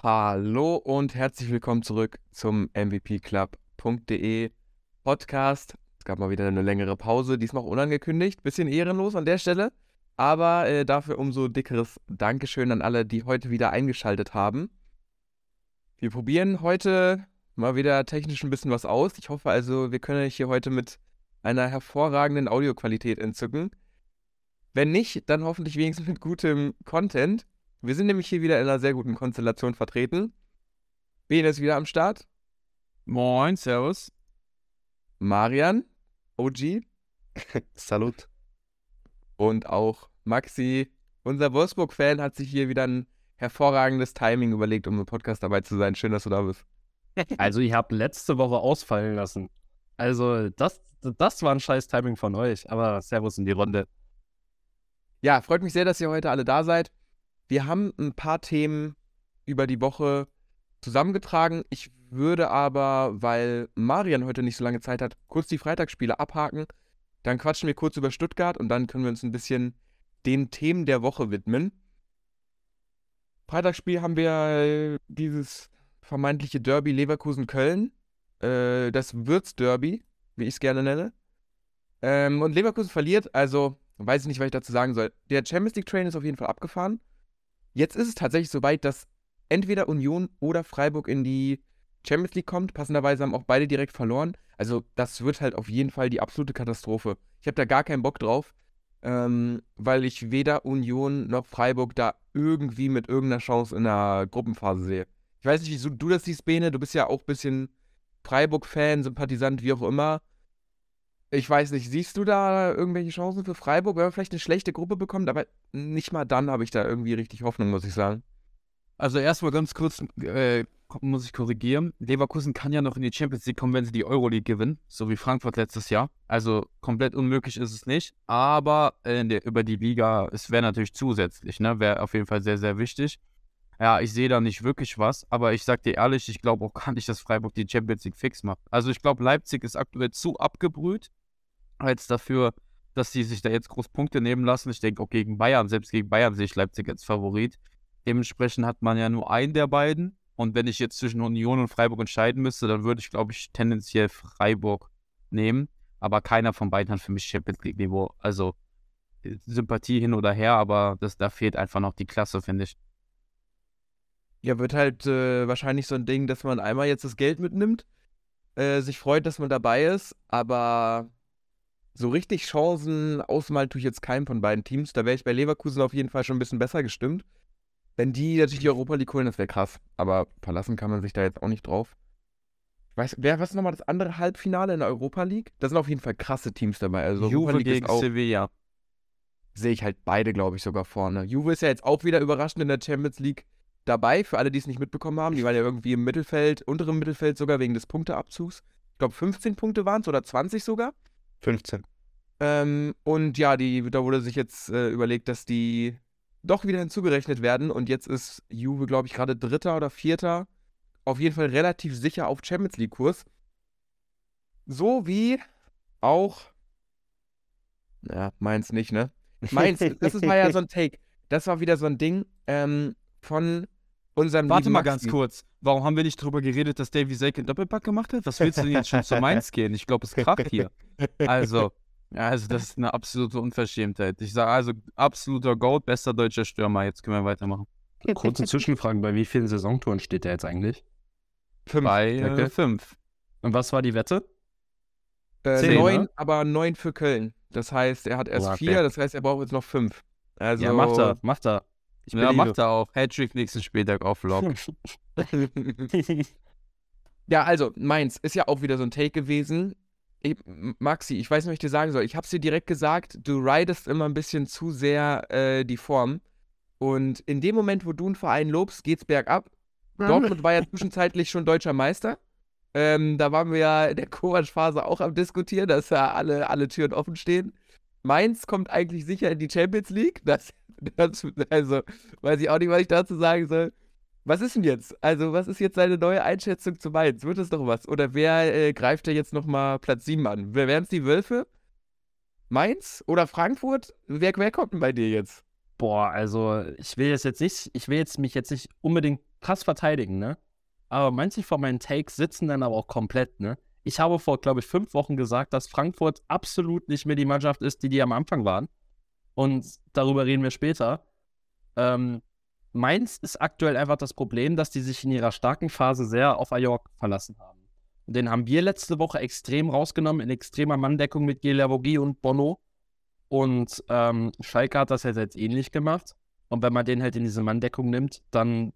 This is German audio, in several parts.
Hallo und herzlich willkommen zurück zum MVPclub.de Podcast. Es gab mal wieder eine längere Pause, diesmal auch unangekündigt, bisschen ehrenlos an der Stelle, aber äh, dafür umso dickeres Dankeschön an alle, die heute wieder eingeschaltet haben. Wir probieren heute mal wieder technisch ein bisschen was aus. Ich hoffe also, wir können euch hier heute mit einer hervorragenden Audioqualität entzücken. Wenn nicht, dann hoffentlich wenigstens mit gutem Content. Wir sind nämlich hier wieder in einer sehr guten Konstellation vertreten. Bene ist wieder am Start. Moin, Servus. Marian, OG. Salut. Und auch Maxi, unser Wolfsburg-Fan, hat sich hier wieder ein hervorragendes Timing überlegt, um im Podcast dabei zu sein. Schön, dass du da bist. Also, ich habe letzte Woche ausfallen lassen. Also, das, das war ein scheiß Timing von euch. Aber Servus in die Runde. Ja, freut mich sehr, dass ihr heute alle da seid. Wir haben ein paar Themen über die Woche zusammengetragen. Ich würde aber, weil Marian heute nicht so lange Zeit hat, kurz die Freitagsspiele abhaken. Dann quatschen wir kurz über Stuttgart und dann können wir uns ein bisschen den Themen der Woche widmen. Freitagsspiel haben wir dieses vermeintliche Derby Leverkusen-Köln. Äh, das Würz-Derby, wie ich es gerne nenne. Ähm, und Leverkusen verliert, also weiß ich nicht, was ich dazu sagen soll. Der Champions League Train ist auf jeden Fall abgefahren. Jetzt ist es tatsächlich soweit, dass entweder Union oder Freiburg in die Champions League kommt. Passenderweise haben auch beide direkt verloren. Also, das wird halt auf jeden Fall die absolute Katastrophe. Ich habe da gar keinen Bock drauf, ähm, weil ich weder Union noch Freiburg da irgendwie mit irgendeiner Chance in der Gruppenphase sehe. Ich weiß nicht, wieso du das siehst, Bene. Du bist ja auch ein bisschen Freiburg-Fan, Sympathisant, wie auch immer. Ich weiß nicht, siehst du da irgendwelche Chancen für Freiburg, wenn man vielleicht eine schlechte Gruppe bekommt? Aber nicht mal dann habe ich da irgendwie richtig Hoffnung, muss ich sagen. Also erstmal ganz kurz äh, muss ich korrigieren. Leverkusen kann ja noch in die Champions League kommen, wenn sie die Euroleague gewinnen, so wie Frankfurt letztes Jahr. Also komplett unmöglich ist es nicht. Aber äh, der, über die Liga, es wäre natürlich zusätzlich, ne? Wäre auf jeden Fall sehr, sehr wichtig. Ja, ich sehe da nicht wirklich was, aber ich sag dir ehrlich, ich glaube auch gar nicht, dass Freiburg die Champions League fix macht. Also ich glaube, Leipzig ist aktuell zu abgebrüht als dafür, dass sie sich da jetzt groß Punkte nehmen lassen. Ich denke auch gegen Bayern, selbst gegen Bayern sehe ich Leipzig als Favorit. Dementsprechend hat man ja nur einen der beiden. Und wenn ich jetzt zwischen Union und Freiburg entscheiden müsste, dann würde ich, glaube ich, tendenziell Freiburg nehmen. Aber keiner von beiden hat für mich Champions League-Niveau. Also äh, Sympathie hin oder her, aber das, da fehlt einfach noch die Klasse, finde ich. Ja, wird halt äh, wahrscheinlich so ein Ding, dass man einmal jetzt das Geld mitnimmt, äh, sich freut, dass man dabei ist, aber so richtig Chancen ausmalen tue ich jetzt keinem von beiden Teams. Da wäre ich bei Leverkusen auf jeden Fall schon ein bisschen besser gestimmt. Wenn die natürlich die Europa League holen, das wäre krass. Aber verlassen kann man sich da jetzt auch nicht drauf. Weiß, wer, was ist nochmal das andere Halbfinale in der Europa League? Da sind auf jeden Fall krasse Teams dabei. Also Juve Europa League gegen auch, Sevilla. Sehe ich halt beide, glaube ich, sogar vorne. Juve ist ja jetzt auch wieder überraschend in der Champions League dabei, für alle, die es nicht mitbekommen haben. Die waren ja irgendwie im Mittelfeld, unteren Mittelfeld sogar wegen des Punkteabzugs. Ich glaube, 15 Punkte waren es oder 20 sogar. 15. Ähm, und ja, die, da wurde sich jetzt äh, überlegt, dass die doch wieder hinzugerechnet werden. Und jetzt ist Juve, glaube ich, gerade Dritter oder Vierter. Auf jeden Fall relativ sicher auf Champions League-Kurs. So wie auch. Ja, meins nicht, ne? Meins, das ist mal ja so ein Take. Das war wieder so ein Ding ähm, von unserem Warte mal ganz kurz. Warum haben wir nicht darüber geredet, dass Davy Selke einen Doppelpack gemacht hat? Was willst du denn jetzt schon zu Mainz gehen? Ich glaube, es kracht hier. Also, also das ist eine absolute Unverschämtheit. Ich sage also absoluter Gold, bester deutscher Stürmer. Jetzt können wir weitermachen. Kurze Zwischenfrage, bei wie vielen Saisontouren steht der jetzt eigentlich? Fünf. Bei äh, fünf. Und was war die Wette? Äh, Zehn, neun, ne? aber neun für Köln. Das heißt, er hat erst oh, vier, das heißt, er braucht jetzt noch fünf. Also, ja, macht er, macht er. Ich ja, macht er auch. Hattrick nächsten Spieltag auf Lock. ja, also, meins ist ja auch wieder so ein Take gewesen. Ich, Maxi, ich weiß nicht, was ich dir sagen soll. Ich hab's dir direkt gesagt, du ridest immer ein bisschen zu sehr äh, die Form. Und in dem Moment, wo du einen Verein lobst, geht's bergab. Dortmund war ja zwischenzeitlich schon deutscher Meister. Ähm, da waren wir ja in der Kovac-Phase auch am Diskutieren, dass ja alle, alle Türen offen stehen. Mainz kommt eigentlich sicher in die Champions League. Das, das, also, weiß ich auch nicht, was ich dazu sagen soll. Was ist denn jetzt? Also, was ist jetzt seine neue Einschätzung zu Mainz? Wird es doch was? Oder wer äh, greift da jetzt nochmal Platz 7 an? Wer wären es die Wölfe? Mainz oder Frankfurt? Wer, wer kommt denn bei dir jetzt? Boah, also ich will jetzt, jetzt nicht, ich will jetzt mich jetzt nicht unbedingt krass verteidigen, ne? Aber manche von meinen Takes sitzen dann aber auch komplett, ne? Ich habe vor, glaube ich, fünf Wochen gesagt, dass Frankfurt absolut nicht mehr die Mannschaft ist, die die am Anfang waren. Und darüber reden wir später. Ähm, Mainz ist aktuell einfach das Problem, dass die sich in ihrer starken Phase sehr auf Ajork verlassen haben. Und den haben wir letzte Woche extrem rausgenommen, in extremer Manndeckung mit Gelavogi und Bono. Und ähm, Schalke hat das jetzt, jetzt ähnlich gemacht. Und wenn man den halt in diese Manndeckung nimmt, dann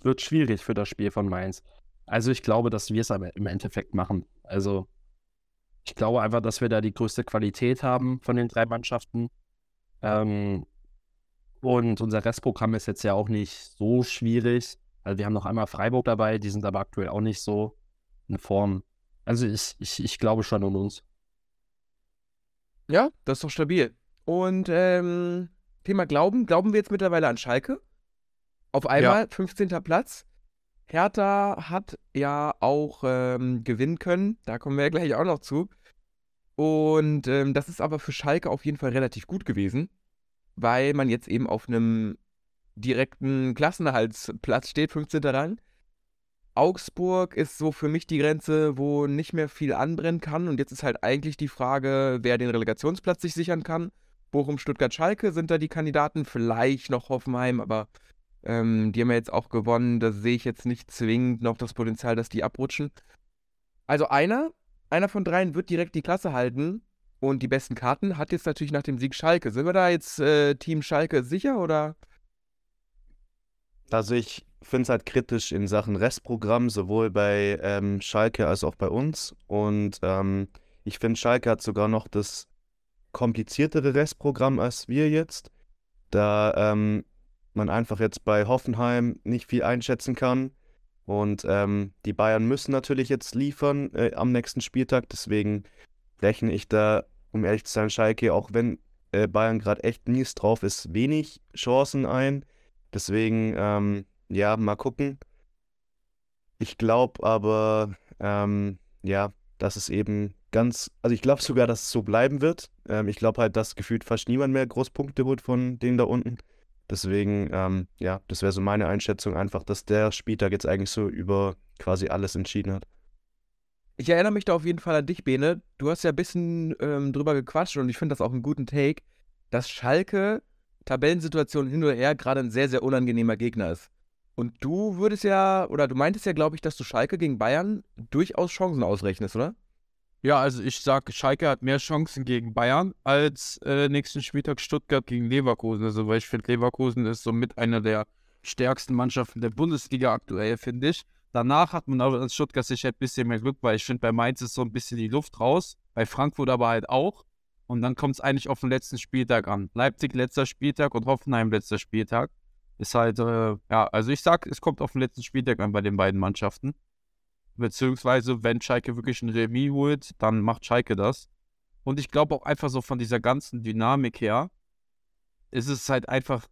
wird es schwierig für das Spiel von Mainz. Also ich glaube, dass wir es aber im Endeffekt machen. Also ich glaube einfach, dass wir da die größte Qualität haben von den drei Mannschaften. Ähm, und unser Restprogramm ist jetzt ja auch nicht so schwierig. Also wir haben noch einmal Freiburg dabei, die sind aber aktuell auch nicht so in Form. Also ich, ich, ich glaube schon an uns. Ja, das ist doch stabil. Und ähm, Thema Glauben. Glauben wir jetzt mittlerweile an Schalke? Auf einmal ja. 15. Platz. Hertha hat ja auch ähm, gewinnen können. Da kommen wir ja gleich auch noch zu. Und ähm, das ist aber für Schalke auf jeden Fall relativ gut gewesen, weil man jetzt eben auf einem direkten Klassenerhaltsplatz steht, 15. Rang. Augsburg ist so für mich die Grenze, wo nicht mehr viel anbrennen kann. Und jetzt ist halt eigentlich die Frage, wer den Relegationsplatz sich sichern kann. Bochum, Stuttgart, Schalke sind da die Kandidaten. Vielleicht noch Hoffenheim, aber ähm, die haben ja jetzt auch gewonnen. Da sehe ich jetzt nicht zwingend noch das Potenzial, dass die abrutschen. Also einer, einer von dreien wird direkt die Klasse halten. Und die besten Karten hat jetzt natürlich nach dem Sieg Schalke. Sind wir da jetzt äh, Team Schalke sicher oder? Also ich finde es halt kritisch in Sachen Restprogramm, sowohl bei ähm, Schalke als auch bei uns. Und ähm, ich finde, Schalke hat sogar noch das kompliziertere Restprogramm als wir jetzt, da ähm, man einfach jetzt bei Hoffenheim nicht viel einschätzen kann. Und ähm, die Bayern müssen natürlich jetzt liefern äh, am nächsten Spieltag. Deswegen rechne ich da, um ehrlich zu sein, Schalke, auch wenn äh, Bayern gerade echt mies drauf ist, wenig Chancen ein. Deswegen ähm, ja, mal gucken. Ich glaube aber, ähm, ja, dass es eben ganz, also ich glaube sogar, dass es so bleiben wird. Ähm, ich glaube halt, dass gefühlt fast niemand mehr Großpunkte holt von denen da unten. Deswegen, ähm, ja, das wäre so meine Einschätzung einfach, dass der Spieltag jetzt eigentlich so über quasi alles entschieden hat. Ich erinnere mich da auf jeden Fall an dich, Bene. Du hast ja ein bisschen ähm, drüber gequatscht und ich finde das auch einen guten Take, dass Schalke Tabellensituation hin oder her gerade ein sehr, sehr unangenehmer Gegner ist. Und du würdest ja, oder du meintest ja, glaube ich, dass du Schalke gegen Bayern durchaus Chancen ausrechnest, oder? Ja, also ich sage, Schalke hat mehr Chancen gegen Bayern als äh, nächsten Spieltag Stuttgart gegen Leverkusen. Also, weil ich finde, Leverkusen ist somit einer der stärksten Mannschaften der Bundesliga aktuell, finde ich. Danach hat man aber als Stuttgart sicher ein bisschen mehr Glück, weil ich finde, bei Mainz ist so ein bisschen die Luft raus, bei Frankfurt aber halt auch. Und dann kommt es eigentlich auf den letzten Spieltag an. Leipzig letzter Spieltag und Hoffenheim letzter Spieltag. Ist halt, äh, ja, also ich sag, es kommt auf den letzten Spieltag an bei den beiden Mannschaften. Beziehungsweise, wenn Schalke wirklich ein Remis holt, dann macht Schalke das. Und ich glaube auch einfach so von dieser ganzen Dynamik her, ist es halt einfach,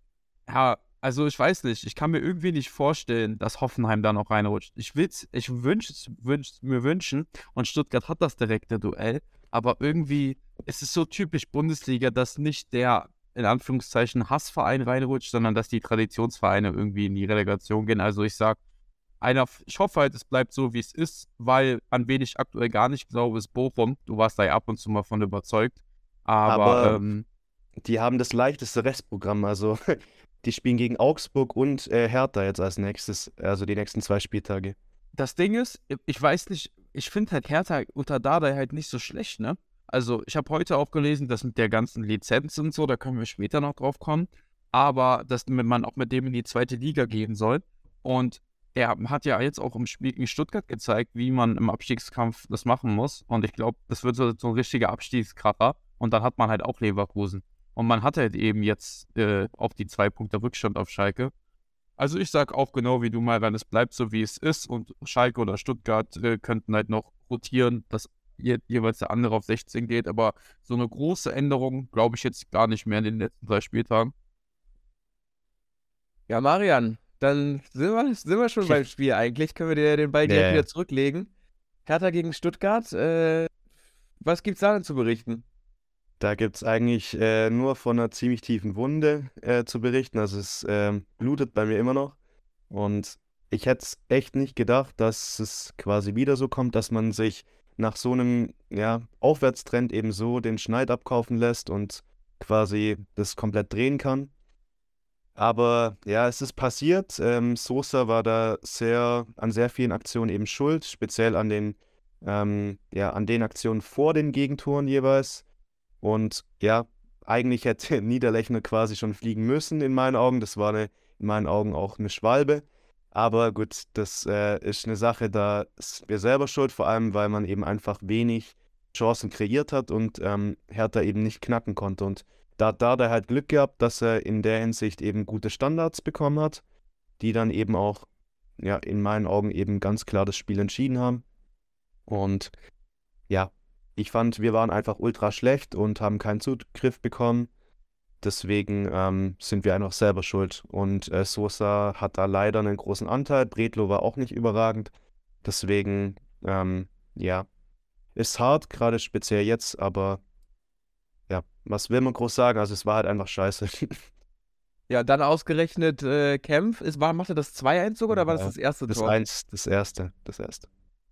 ja, also ich weiß nicht, ich kann mir irgendwie nicht vorstellen, dass Hoffenheim da noch reinrutscht. Ich will's, ich wünsche es wünsch, mir wünschen und Stuttgart hat das direkte Duell, aber irgendwie ist es so typisch Bundesliga, dass nicht der in Anführungszeichen Hassverein reinrutscht, sondern dass die Traditionsvereine irgendwie in die Relegation gehen. Also ich sage, einer, ich hoffe halt, es bleibt so, wie es ist, weil an wen ich aktuell gar nicht glaube, ist Bochum. Du warst da ja ab und zu mal von überzeugt. Aber, Aber ähm, die haben das leichteste Restprogramm. Also die spielen gegen Augsburg und äh, Hertha jetzt als nächstes, also die nächsten zwei Spieltage. Das Ding ist, ich weiß nicht, ich finde halt Hertha unter Dada halt nicht so schlecht, ne? Also, ich habe heute auch gelesen, dass mit der ganzen Lizenz und so, da können wir später noch drauf kommen, aber dass man auch mit dem in die zweite Liga gehen soll. Und er hat ja jetzt auch im Spiel gegen Stuttgart gezeigt, wie man im Abstiegskampf das machen muss. Und ich glaube, das wird so, so ein richtiger Abstiegskracher. Und dann hat man halt auch Leverkusen. Und man hat halt eben jetzt äh, auch die zwei Punkte Rückstand auf Schalke. Also ich sage auch genau wie du mal, wenn es bleibt so wie es ist und Schalke oder Stuttgart äh, könnten halt noch rotieren, dass je, jeweils der andere auf 16 geht. Aber so eine große Änderung glaube ich jetzt gar nicht mehr in den letzten drei Spieltagen. Ja, Marian, dann sind wir, sind wir schon beim Spiel eigentlich. Können wir dir den Ball direkt wieder zurücklegen. Hertha gegen Stuttgart. Äh, was es da denn zu berichten? Da gibt es eigentlich äh, nur von einer ziemlich tiefen Wunde äh, zu berichten. Also es ähm, blutet bei mir immer noch. Und ich hätte es echt nicht gedacht, dass es quasi wieder so kommt, dass man sich nach so einem ja, Aufwärtstrend eben so den Schneid abkaufen lässt und quasi das komplett drehen kann. Aber ja, es ist passiert. Ähm, Sosa war da sehr an sehr vielen Aktionen eben schuld, speziell an den, ähm, ja, an den Aktionen vor den Gegentoren jeweils. Und ja, eigentlich hätte Niederlechner quasi schon fliegen müssen in meinen Augen. Das war eine, in meinen Augen auch eine Schwalbe. Aber gut, das äh, ist eine Sache, da ist wir selber schuld, vor allem weil man eben einfach wenig Chancen kreiert hat und ähm, Hertha eben nicht knacken konnte. Und da, da hat er halt Glück gehabt, dass er in der Hinsicht eben gute Standards bekommen hat, die dann eben auch, ja, in meinen Augen eben ganz klar das Spiel entschieden haben. Und ja, ich fand, wir waren einfach ultra schlecht und haben keinen Zugriff bekommen. Deswegen ähm, sind wir einfach selber schuld. Und äh, Sosa hat da leider einen großen Anteil. Bredlo war auch nicht überragend. Deswegen, ähm, ja, ist hart, gerade speziell jetzt, aber was will man groß sagen? Also es war halt einfach scheiße. Ja, dann ausgerechnet äh, Kempf. Ist, war, machte das 2-1 sogar oder war das das erste Das Tor? eins, das erste, das erste.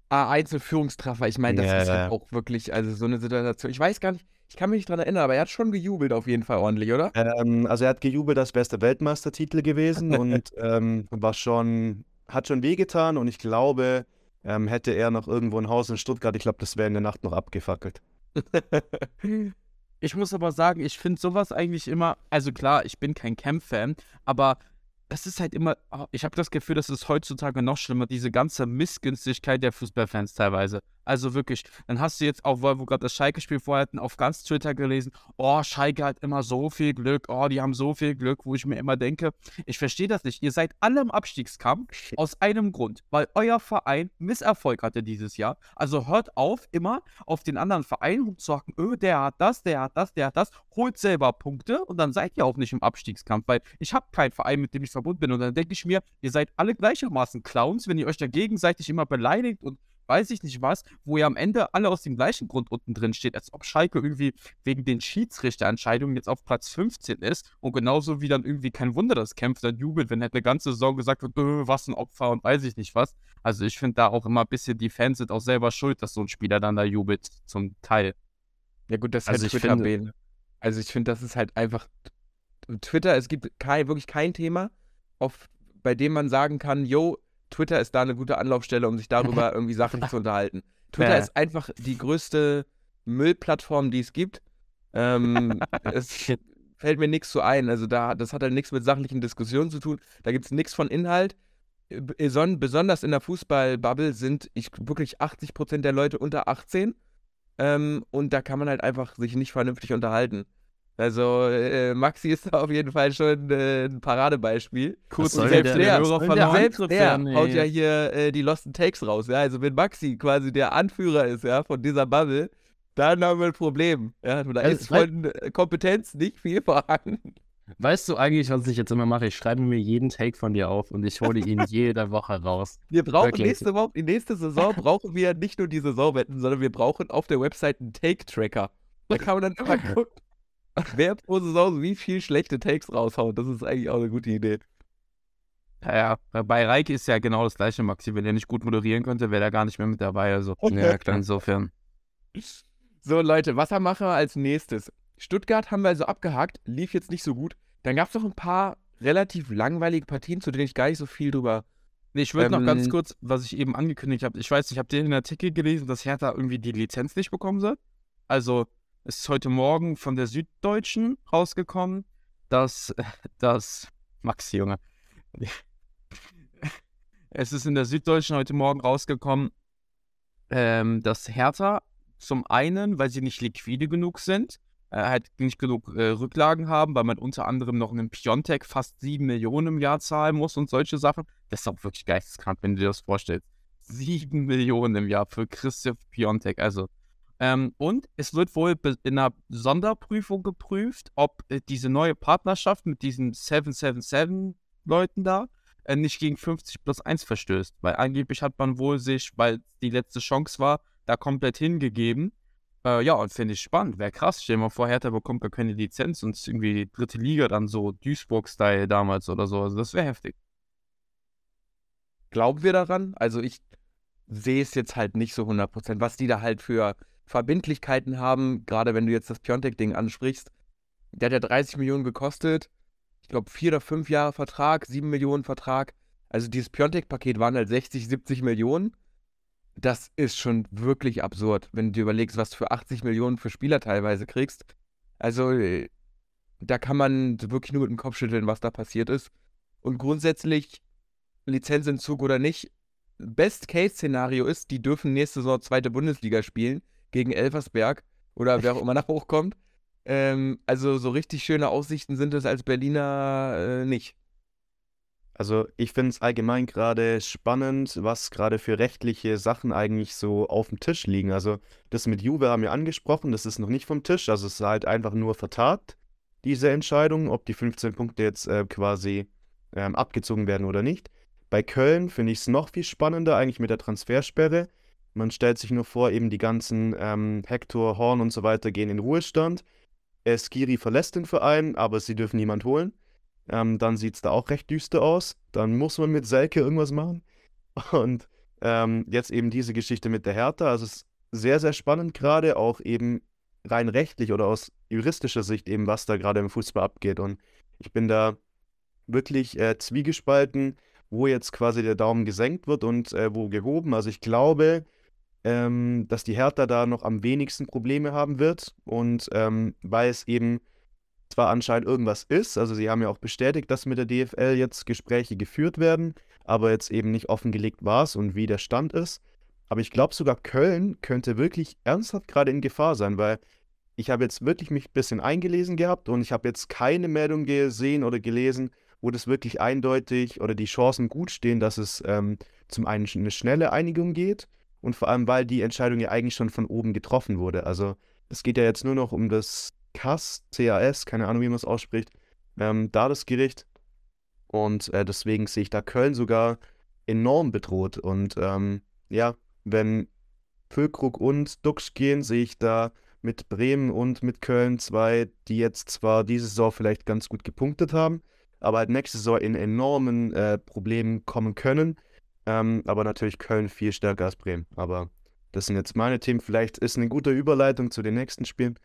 Ah, Einzelführungstreffer. Ich meine, das Ja, ist ja, halt ja. auch wirklich, also so eine Situation. Ich weiß gar nicht, ich kann mich nicht dran erinnern, aber er hat schon gejubelt auf jeden Fall ordentlich, oder? Ähm, also er hat gejubelt, das beste Weltmeistertitel gewesen und ähm, war schon, hat schon wehgetan und ich glaube, ähm, hätte er noch irgendwo ein Haus in Stuttgart, ich glaube, das wäre in der Nacht noch abgefackelt. Ich muss aber sagen, ich finde sowas eigentlich immer, also klar, ich bin kein Camp-Fan, aber das ist halt immer, oh, ich habe das Gefühl, das ist heutzutage noch schlimmer, diese ganze Missgünstigkeit der Fußballfans teilweise. Also wirklich, dann hast du jetzt auch, weil wir gerade das Schalke-Spiel vorher hatten, auf ganz Twitter gelesen, oh, Schalke hat immer so viel Glück, oh, die haben so viel Glück, wo ich mir immer denke, ich verstehe das nicht. Ihr seid alle im Abstiegskampf aus einem Grund, weil euer Verein Misserfolg hatte dieses Jahr. Also hört auf, immer auf den anderen Verein rumzuhacken, öh, der hat das, der hat das, der hat das, holt selber Punkte und dann seid ihr auch nicht im Abstiegskampf, weil ich habe keinen Verein, mit dem ich verbunden bin und dann denke ich mir, ihr seid alle gleichermaßen Clowns, wenn ihr euch da gegenseitig immer beleidigt und weiß ich nicht was, wo ihr am Ende alle aus dem gleichen Grund unten drin steht, als ob Schalke irgendwie wegen den Schiedsrichterentscheidungen jetzt auf Platz 15 ist und genauso wie dann irgendwie kein Wunder, dass Kempf dann jubelt, wenn halt eine ganze Saison gesagt wird, "Öh, was ein Opfer und weiß ich nicht was. Also ich finde da auch immer ein bisschen, die Fans sind auch selber schuld, dass so ein Spieler dann da jubelt, zum Teil. Ja, gut, das ist Also halt ich Twitter finde- Bene. Also ich finde, das ist halt einfach Twitter, es gibt kein, wirklich kein Thema, auf, bei dem man sagen kann, yo, Twitter ist da eine gute Anlaufstelle, um sich darüber irgendwie Sachen zu unterhalten. Twitter Ja. ist einfach die größte Müllplattform, die es gibt. Ähm, es fällt mir nichts zu ein. Also da, das hat halt nichts mit sachlichen Diskussionen zu tun. Da gibt es nichts von Inhalt. Beson- Besonders in der Fußballbubble sind ich, wirklich 80% der Leute unter 18. Ähm, und da kann man halt einfach sich nicht vernünftig unterhalten. Also äh, Maxi ist da auf jeden Fall schon äh, ein Paradebeispiel. Kurz Und selbst der- der, der Hörer verloren selbst Angriff der werden, haut ja hier äh, die Losten Takes raus. Ja? Also wenn Maxi quasi der Anführer ist ja, von dieser Bubble, dann haben wir ein Problem. Ja? Da Also, ist von äh, Kompetenz nicht viel vorhanden. Weißt du eigentlich, was ich jetzt immer mache? Ich schreibe mir jeden Take von dir auf und ich hole ihn jede Woche raus. Wir brauchen Wirklich. nächste Woche, die nächste Saison brauchen wir nicht nur die Saisonwetten, sondern wir brauchen auf der Website einen Take-Tracker. Da kann man dann immer gucken, wer pro Saison wie viel schlechte Takes raushaut. Das ist eigentlich auch eine gute Idee. Ja, ja, bei Reike ist ja genau das gleiche, Maxi. Wenn er nicht gut moderieren könnte, wäre er gar nicht mehr mit dabei. Also, Ja, klar. insofern. So, Leute, Wassermacher als nächstes. Stuttgart haben wir also abgehakt, lief jetzt nicht so gut. Dann gab es noch ein paar relativ langweilige Partien, zu denen ich gar nicht so viel drüber. Nee, ich würde noch ganz Ähm, kurz, was ich eben angekündigt habe, ich weiß nicht, habt ihr den Artikel gelesen, dass Hertha irgendwie die Lizenz nicht bekommen soll? Also, ist heute Morgen von der Süddeutschen rausgekommen, dass das Maxi, Junge. Es ist in der Süddeutschen heute Morgen rausgekommen, ähm, dass Hertha zum einen, weil sie nicht liquide genug sind, äh, halt nicht genug äh, Rücklagen haben, weil man unter anderem noch einen Piontek fast 7 Millionen im Jahr zahlen muss und solche Sachen. Das ist auch wirklich geisteskrank, wenn du dir das vorstellst. 7 Millionen im Jahr für Christoph Piontek. Also, ähm, und es wird wohl in einer Sonderprüfung geprüft, ob äh, diese neue Partnerschaft mit diesen 777-Leuten da äh, nicht gegen 50 plus 1 verstößt. Weil angeblich hat man wohl sich, weil die letzte Chance war, da komplett hingegeben. Äh, ja, und finde ich spannend. Wäre krass. Stell dir mal vor, Hertha bekommt gar keine Lizenz und irgendwie die dritte Liga dann so Duisburg-Style damals oder so. Also das wäre heftig. glauben wir daran? Also ich sehe es jetzt halt nicht so 100%, was die da halt für Verbindlichkeiten haben, gerade wenn du jetzt das Piontek-Ding ansprichst. Der hat ja 30 Millionen gekostet. Ich glaube, vier oder fünf Jahre Vertrag, sieben Millionen Vertrag. Also dieses Piontek-Paket waren halt 60, 70 Millionen. Das ist schon wirklich absurd, wenn du dir überlegst, was du für 80 Millionen für Spieler teilweise kriegst. Also äh, da kann man wirklich nur mit dem Kopf schütteln, was da passiert ist. Und grundsätzlich, Lizenzentzug oder nicht, Best-Case-Szenario ist, die dürfen nächste Saison zweite Bundesliga spielen gegen Elversberg oder wer auch immer nach hochkommt. Ähm, also so richtig schöne Aussichten sind es als Berliner äh, nicht. Also ich finde es allgemein gerade spannend, was gerade für rechtliche Sachen eigentlich so auf dem Tisch liegen. Also das mit Juve haben wir angesprochen, das ist noch nicht vom Tisch, also es ist halt einfach nur vertagt, diese Entscheidung, ob die 15 Punkte jetzt äh, quasi ähm, abgezogen werden oder nicht. Bei Köln finde ich es noch viel spannender, eigentlich mit der Transfersperre. Man stellt sich nur vor, eben die ganzen ähm, Hector, Horn und so weiter gehen in Ruhestand. Skiri verlässt den Verein, aber sie dürfen niemand holen. Ähm, dann sieht es da auch recht düster aus. Dann muss man mit Selke irgendwas machen. Und ähm, jetzt eben diese Geschichte mit der Hertha. Also es ist sehr, sehr spannend gerade, auch eben rein rechtlich oder aus juristischer Sicht eben, was da gerade im Fußball abgeht. Und ich bin da wirklich äh, zwiegespalten wo jetzt quasi der Daumen gesenkt wird und äh, wo gehoben. Also ich glaube, ähm, dass die Hertha da noch am wenigsten Probleme haben wird. Und ähm, weil es eben zwar anscheinend irgendwas ist, also sie haben ja auch bestätigt, dass mit der DFL jetzt Gespräche geführt werden, aber jetzt eben nicht offengelegt war es und wie der Stand ist. Aber ich glaube sogar Köln könnte wirklich ernsthaft gerade in Gefahr sein, weil ich habe jetzt wirklich mich ein bisschen eingelesen gehabt und ich habe jetzt keine Meldung gesehen oder gelesen, wo das wirklich eindeutig oder die Chancen gut stehen, dass es ähm, zum einen eine schnelle Einigung geht und vor allem, weil die Entscheidung ja eigentlich schon von oben getroffen wurde. Also es geht ja jetzt nur noch um das CAS, CAS, keine Ahnung, wie man es ausspricht, ähm, da das Gericht. Und äh, deswegen sehe ich da Köln sogar enorm bedroht. Und ähm, ja, wenn Füllkrug und Dux gehen, sehe ich da mit Bremen und mit Köln zwei, die jetzt zwar diese Saison vielleicht ganz gut gepunktet haben, aber halt nächste Saison in enormen äh, Problemen kommen können. Ähm, aber natürlich Köln viel stärker als Bremen. Aber das sind jetzt meine Themen. Vielleicht ist eine gute Überleitung zu den nächsten Spielen.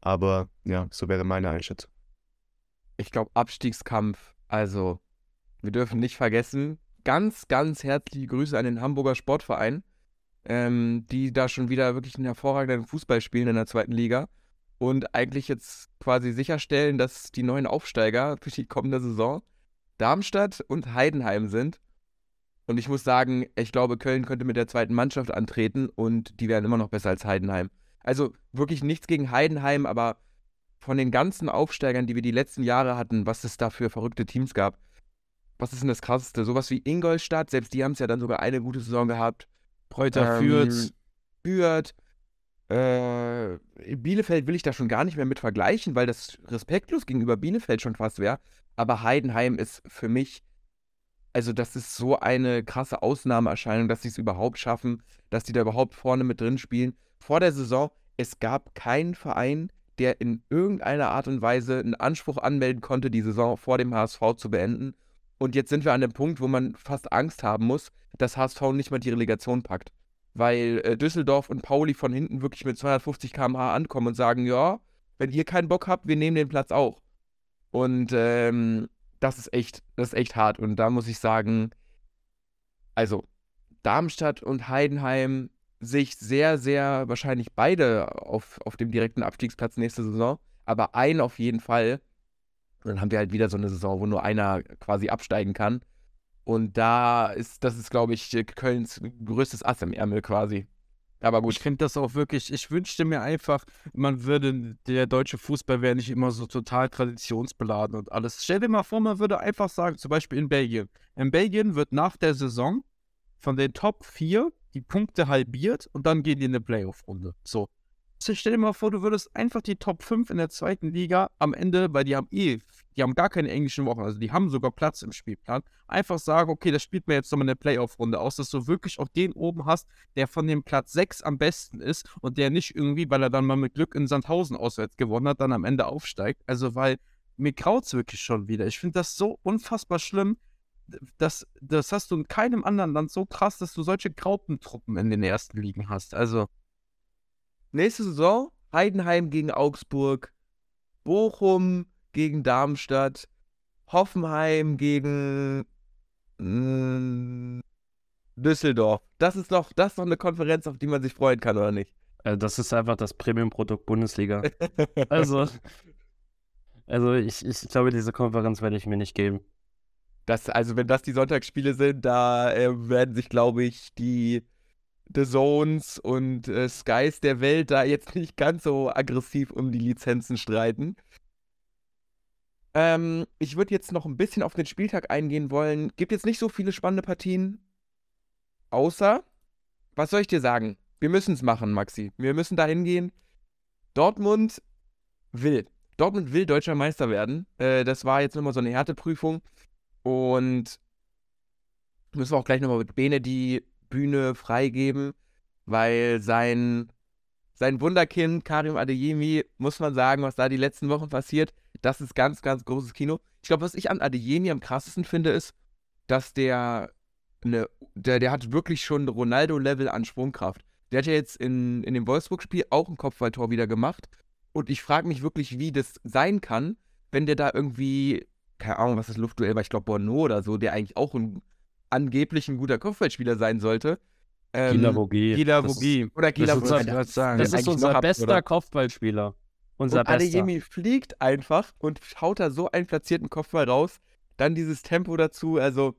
Aber ja, so wäre meine Einschätzung. Ich glaube, Abstiegskampf. Also, wir dürfen nicht vergessen, ganz, ganz herzliche Grüße an den Hamburger Sportverein, ähm, die da schon wieder wirklich einen hervorragenden Fußball spielen in der zweiten Liga und eigentlich jetzt quasi sicherstellen, dass die neuen Aufsteiger für die kommende Saison Darmstadt und Heidenheim sind. Und ich muss sagen, ich glaube, Köln könnte mit der zweiten Mannschaft antreten und die wären immer noch besser als Heidenheim. Also wirklich nichts gegen Heidenheim, aber von den ganzen Aufsteigern, die wir die letzten Jahre hatten, was es da für verrückte Teams gab, was ist denn das Krasseste? Sowas wie Ingolstadt, selbst die haben es ja dann sogar eine gute Saison gehabt. Kräuter ähm, Fürth. Äh, Bielefeld will ich da schon gar nicht mehr mit vergleichen, weil das respektlos gegenüber Bielefeld schon fast wäre. Aber Heidenheim ist für mich, also das ist so eine krasse Ausnahmeerscheinung, dass sie es überhaupt schaffen, dass die da überhaupt vorne mit drin spielen. Vor der Saison, es gab keinen Verein, der in irgendeiner Art und Weise einen Anspruch anmelden konnte, die Saison vor dem HSV zu beenden. Und jetzt sind wir an dem Punkt, wo man fast Angst haben muss, dass HSV nicht mal die Relegation packt weil äh, Düsseldorf und Pauli von hinten wirklich mit 250 km/h ankommen und sagen, ja, wenn ihr keinen Bock habt, wir nehmen den Platz auch. Und ähm, das ist echt, das ist echt hart. Und da muss ich sagen, also Darmstadt und Heidenheim sich sehr, sehr wahrscheinlich beide auf, auf dem direkten Abstiegsplatz nächste Saison, aber ein auf jeden Fall. Und dann haben wir halt wieder so eine Saison, wo nur einer quasi absteigen kann. Und da ist, das ist, glaube ich, Kölns größtes Ass im Ärmel quasi. Aber gut. Ich finde das auch wirklich, ich wünschte mir einfach, man würde, der deutsche Fußball wäre nicht immer so total traditionsbeladen und alles. Stell dir mal vor, man würde einfach sagen, zum Beispiel in Belgien. In Belgien wird nach der Saison von den Top 4 die Punkte halbiert und dann gehen die in eine Playoff-Runde. So. Also stell dir mal vor, du würdest einfach die Top 5 in der zweiten Liga am Ende, weil die haben eh, die haben gar keine englischen Wochen, also die haben sogar Platz im Spielplan, einfach sagen, okay, das spielt mir jetzt nochmal eine Playoff-Runde aus, dass du wirklich auch den oben hast, der von dem Platz 6 am besten ist und der nicht irgendwie, weil er dann mal mit Glück in Sandhausen auswärts gewonnen hat, dann am Ende aufsteigt. Also, weil mir kraut es wirklich schon wieder. Ich finde das so unfassbar schlimm, das, das hast du in keinem anderen Land so krass, dass du solche Graupentruppen in den ersten Ligen hast. Also, Nächste Saison Heidenheim gegen Augsburg, Bochum gegen Darmstadt, Hoffenheim gegen mm, Düsseldorf. Das ist doch, das ist doch eine Konferenz, auf die man sich freuen kann, oder nicht? Äh, das ist einfach das Premium-Produkt Bundesliga. Also, also ich, ich glaube, diese Konferenz werde ich mir nicht geben. Das, also, wenn das die Sonntagsspiele sind, da äh, werden sich, glaube ich, die The Zones und äh, Skies der Welt da jetzt nicht ganz so aggressiv um die Lizenzen streiten. Ähm, ich würde jetzt noch ein bisschen auf den Spieltag eingehen wollen. Gibt jetzt nicht so viele spannende Partien. Außer, was soll ich dir sagen? Wir müssen es machen, Maxi. Wir müssen da hingehen. Dortmund will. Dortmund will deutscher Meister werden. Äh, das war jetzt nochmal so eine Härteprüfung. Und müssen wir auch gleich nochmal mit Bene die Bühne freigeben, weil sein, sein Wunderkind Karim Adeyemi, muss man sagen, was da die letzten Wochen passiert, das ist ganz, ganz großes Kino. Ich glaube, was ich an Adeyemi am krassesten finde, ist, dass der, eine, der, der hat wirklich schon Ronaldo-Level an Sprungkraft. Der hat ja jetzt in, in dem Wolfsburg-Spiel auch ein Kopfballtor wieder gemacht. Und ich frage mich wirklich, wie das sein kann, wenn der da irgendwie, keine Ahnung, was das Luftduell war, ich glaube Bono oder so, der eigentlich auch ein angeblich ein guter Kopfballspieler sein sollte. Ähm, Gila Vogie. Oder Gila das ist unser, sagen. Das ist unser bester habt, Kopfballspieler. Unser und bester. Adeyemi fliegt einfach und haut da so einen platzierten Kopfball raus. Dann dieses Tempo dazu, also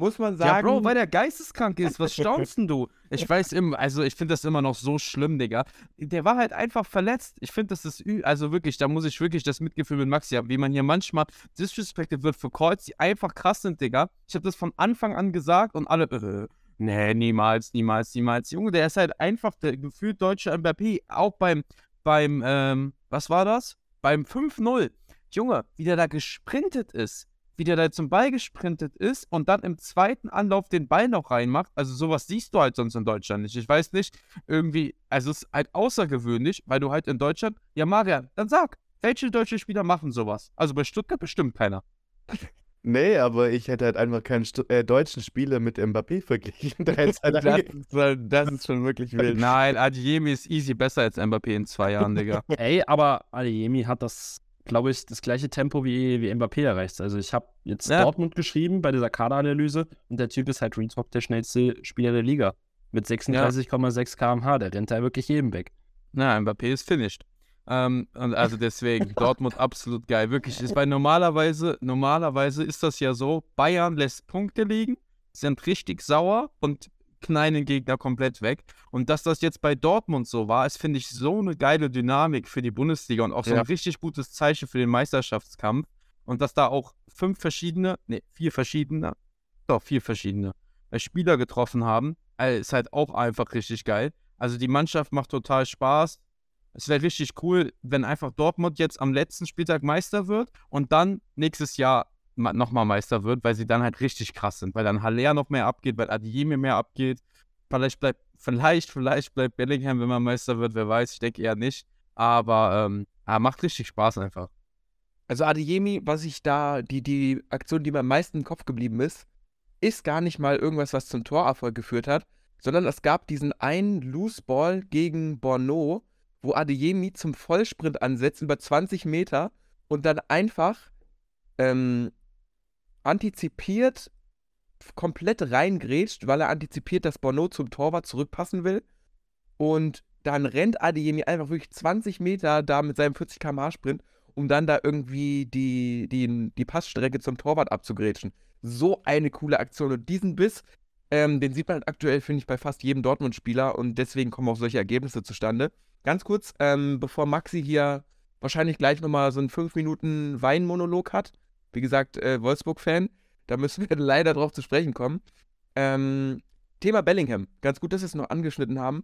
muss man sagen. Ja, Bro, weil der geisteskrank ist. Was staunst denn du? Ich weiß immer, also ich finde das immer noch so schlimm, Digga. Der war halt einfach verletzt. Ich finde, das ist, also wirklich, da muss ich wirklich das Mitgefühl mit Maxi haben, wie man hier manchmal disrespected wird für Calls, die einfach krass sind, Digga. Ich habe das von Anfang an gesagt und alle, äh, nee, niemals, niemals, niemals. Junge, der ist halt einfach der gefühlt deutsche Mbappé. Auch beim, beim, ähm, was war das? Beim 5-0. Junge, wie der da gesprintet ist wie der da zum Ball gesprintet ist und dann im zweiten Anlauf den Ball noch reinmacht. Also sowas siehst du halt sonst in Deutschland nicht. Ich weiß nicht, irgendwie, also es ist halt außergewöhnlich, weil du halt in Deutschland, ja Marian, dann sag, welche deutsche Spieler machen sowas? Also bei Stuttgart bestimmt keiner. Nee, aber ich hätte halt einfach keinen Stu äh, deutschen Spieler mit Mbappé verglichen. halt das, ist, das, ist, schon wirklich wild. Nein, Adeyemi ist easy besser als Mbappé in zwei Jahren, Digga. Ey, aber Adeyemi hat das glaube ich, das gleiche Tempo wie, wie Mbappé erreicht. Also ich habe jetzt ja. Dortmund geschrieben bei dieser Kaderanalyse und der Typ ist halt Retalk der schnellste Spieler der Liga. Mit 36,6 km/h, der rennt da wirklich jedem weg. Na, Mbappé ist finished. Ähm, und also deswegen, Dortmund absolut geil. Wirklich, ist, weil normalerweise, normalerweise ist das ja so, Bayern lässt Punkte liegen, sind richtig sauer und knallen den Gegner komplett weg. Und dass das jetzt bei Dortmund so war, ist, finde ich, so eine geile Dynamik für die Bundesliga und auch so ja. ein richtig gutes Zeichen für den Meisterschaftskampf. Und dass da auch fünf verschiedene, ne, vier verschiedene, doch, vier verschiedene äh, Spieler getroffen haben, äh, ist halt auch einfach richtig geil. Also die Mannschaft macht total Spaß. Es wäre richtig cool, wenn einfach Dortmund jetzt am letzten Spieltag Meister wird und dann nächstes Jahr nochmal Meister wird, weil sie dann halt richtig krass sind, weil dann Haller noch mehr abgeht, weil Adiemi mehr abgeht. Vielleicht bleibt, vielleicht, vielleicht bleibt Bellingham, wenn man Meister wird, wer weiß, ich denke eher nicht. Aber ähm, macht richtig Spaß einfach. Also Adeyemi, was ich da, die, die Aktion, die mir am meisten im Kopf geblieben ist, ist gar nicht mal irgendwas, was zum Torerfolg geführt hat, sondern es gab diesen einen Loose Ball gegen Borneau, wo Adeyemi zum Vollsprint ansetzt über 20 Meter und dann einfach ähm, antizipiert komplett reingrätscht, weil er antizipiert, dass Bono zum Torwart zurückpassen will. Und dann rennt Adeyemi einfach wirklich 20 Meter da mit seinem 40 km/h Sprint, um dann da irgendwie die, die, die Passstrecke zum Torwart abzugrätschen. So eine coole Aktion. Und diesen Biss, ähm, den sieht man aktuell, finde ich, bei fast jedem Dortmund-Spieler und deswegen kommen auch solche Ergebnisse zustande. Ganz kurz, ähm, bevor Maxi hier wahrscheinlich gleich nochmal so einen 5 Minuten Weinmonolog hat, wie gesagt, äh, Wolfsburg-Fan. Da müssen wir leider drauf zu sprechen kommen. Ähm, Thema Bellingham. Ganz gut, dass wir es noch angeschnitten haben.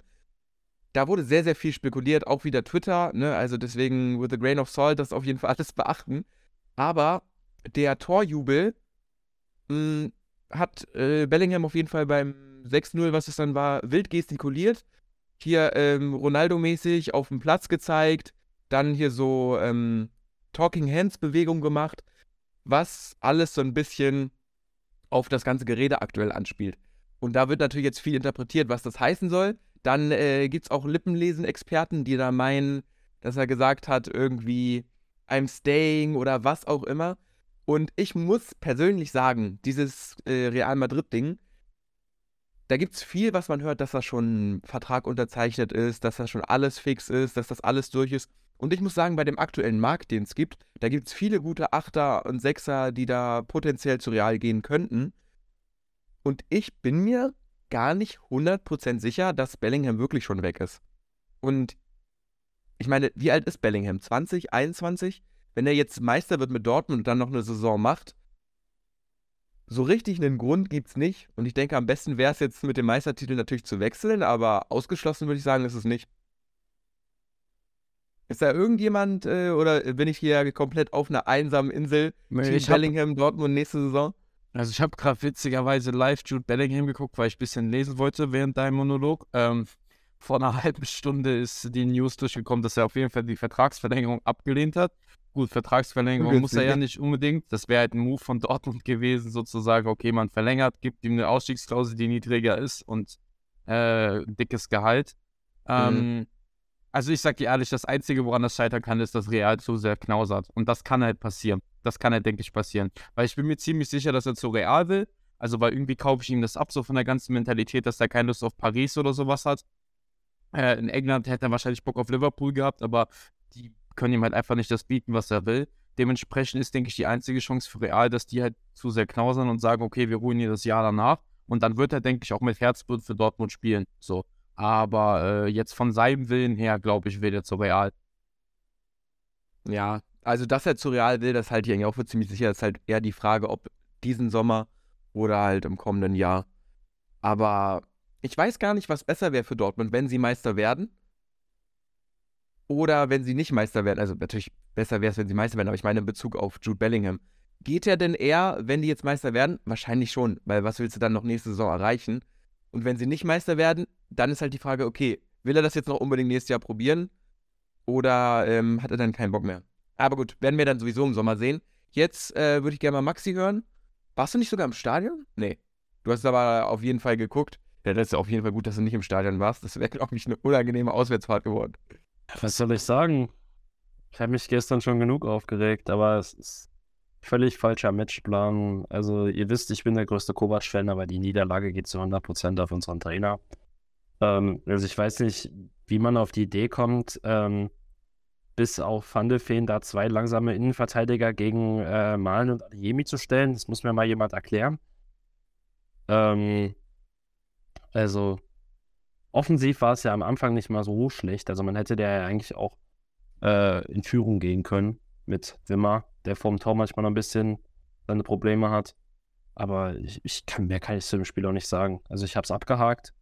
Da wurde sehr, sehr viel spekuliert, auch wieder Twitter. Ne? Also deswegen, with a grain of salt, das auf jeden Fall alles beachten. Aber der Torjubel mh, hm, hat äh, Bellingham auf jeden Fall beim 6-0, was es dann war, wild gestikuliert. Hier ähm, Ronaldo-mäßig auf dem Platz gezeigt. Dann hier so ähm, Talking Hands-Bewegung gemacht was alles so ein bisschen auf das ganze Gerede aktuell anspielt. Und da wird natürlich jetzt viel interpretiert, was das heißen soll. Dann äh, gibt es auch Lippenlesen-Experten, die da meinen, dass er gesagt hat, irgendwie, I'm staying oder was auch immer. Und ich muss persönlich sagen, dieses äh, Real Madrid-Ding, da gibt es viel, was man hört, dass da schon ein Vertrag unterzeichnet ist, dass da schon alles fix ist, dass das alles durch ist. Und ich muss sagen, bei dem aktuellen Markt, den es gibt, da gibt es viele gute Achter und Sechser, die da potenziell zu Real gehen könnten. Und ich bin mir gar nicht 100% sicher, dass Bellingham wirklich schon weg ist. Und ich meine, wie alt ist Bellingham? 20, 21? Wenn er jetzt Meister wird mit Dortmund und dann noch eine Saison macht, so richtig einen Grund gibt es nicht. Und ich denke, am besten wäre es jetzt mit dem Meistertitel natürlich zu wechseln, aber ausgeschlossen würde ich sagen, ist es nicht. Ist da irgendjemand äh, oder bin ich hier komplett auf einer einsamen Insel? Nee, Team ich hab- Bellingham, Dortmund nächste Saison? Also ich habe gerade witzigerweise live Jude Bellingham geguckt, weil ich ein bisschen lesen wollte während deinem Monolog. Ähm, vor einer halben Stunde ist die News durchgekommen, dass er auf jeden Fall die Vertragsverlängerung abgelehnt hat. Gut, Vertragsverlängerung Ungünstig, muss er ja nicht unbedingt. Das wäre halt ein Move von Dortmund gewesen, sozusagen, okay, man verlängert, gibt ihm eine Ausstiegsklausel, die niedriger ist und äh, dickes Gehalt. Ähm, Also ich sag dir ehrlich, das Einzige, woran das scheitern kann, ist, dass Real zu sehr knausert. Und das kann halt passieren. Das kann halt, denke ich, passieren. Weil ich bin mir ziemlich sicher, dass er zu Real will. Also weil irgendwie kaufe ich ihm das ab, so von der ganzen Mentalität, dass er keine Lust auf Paris oder sowas hat. Äh, in England hätte er wahrscheinlich Bock auf Liverpool gehabt, aber die können ihm halt einfach nicht das bieten, was er will. Dementsprechend ist, denke ich, die einzige Chance für Real, dass die halt zu sehr knausern und sagen, okay, wir holen ihr das Jahr danach. Und dann wird er, denke ich, auch mit Herzblut für Dortmund spielen. So. Aber äh, jetzt von seinem Willen her, glaube ich, will er zu Real. Ja, also dass er zu Real will, das halte ich eigentlich auch für ziemlich sicher. Das ist halt eher die Frage, ob diesen Sommer oder halt im kommenden Jahr. Aber ich weiß gar nicht, was besser wäre für Dortmund, wenn sie Meister werden oder wenn sie nicht Meister werden. Also natürlich besser wäre es, wenn sie Meister werden, aber ich meine in Bezug auf Jude Bellingham. Geht er denn eher, wenn die jetzt Meister werden? Wahrscheinlich schon, weil was willst du dann noch nächste Saison erreichen? Und wenn sie nicht Meister werden, dann ist halt die Frage, okay, will er das jetzt noch unbedingt nächstes Jahr probieren? Oder ähm, hat er dann keinen Bock mehr? Aber gut, werden wir dann sowieso im Sommer sehen. Jetzt äh, würde ich gerne mal Maxi hören. Warst du nicht sogar im Stadion? Nee. Du hast aber auf jeden Fall geguckt. Ja, das ist auf jeden Fall gut, dass du nicht im Stadion warst. Das wäre, glaube ich, eine unangenehme Auswärtsfahrt geworden. Was soll ich sagen? Ich habe mich gestern schon genug aufgeregt, aber es ist völlig falscher Matchplan. Also, ihr wisst, ich bin der größte Kovac-Fan, aber die Niederlage geht zu 100% auf unseren Trainer. Ähm, also, ich weiß nicht, wie man auf die Idee kommt, ähm, bis auf Van de Ven da zwei langsame Innenverteidiger gegen äh, Malen und Adeyemi zu stellen. Das muss mir mal jemand erklären. Ähm, also, offensiv war es ja am Anfang nicht mal so schlecht. Also man hätte der ja eigentlich auch äh, in Führung gehen können mit Wimmer, der vorm Tor manchmal noch ein bisschen seine Probleme hat. Aber ich, ich kann, mehr kann ich zu dem Spiel auch nicht sagen. Also ich habe es abgehakt.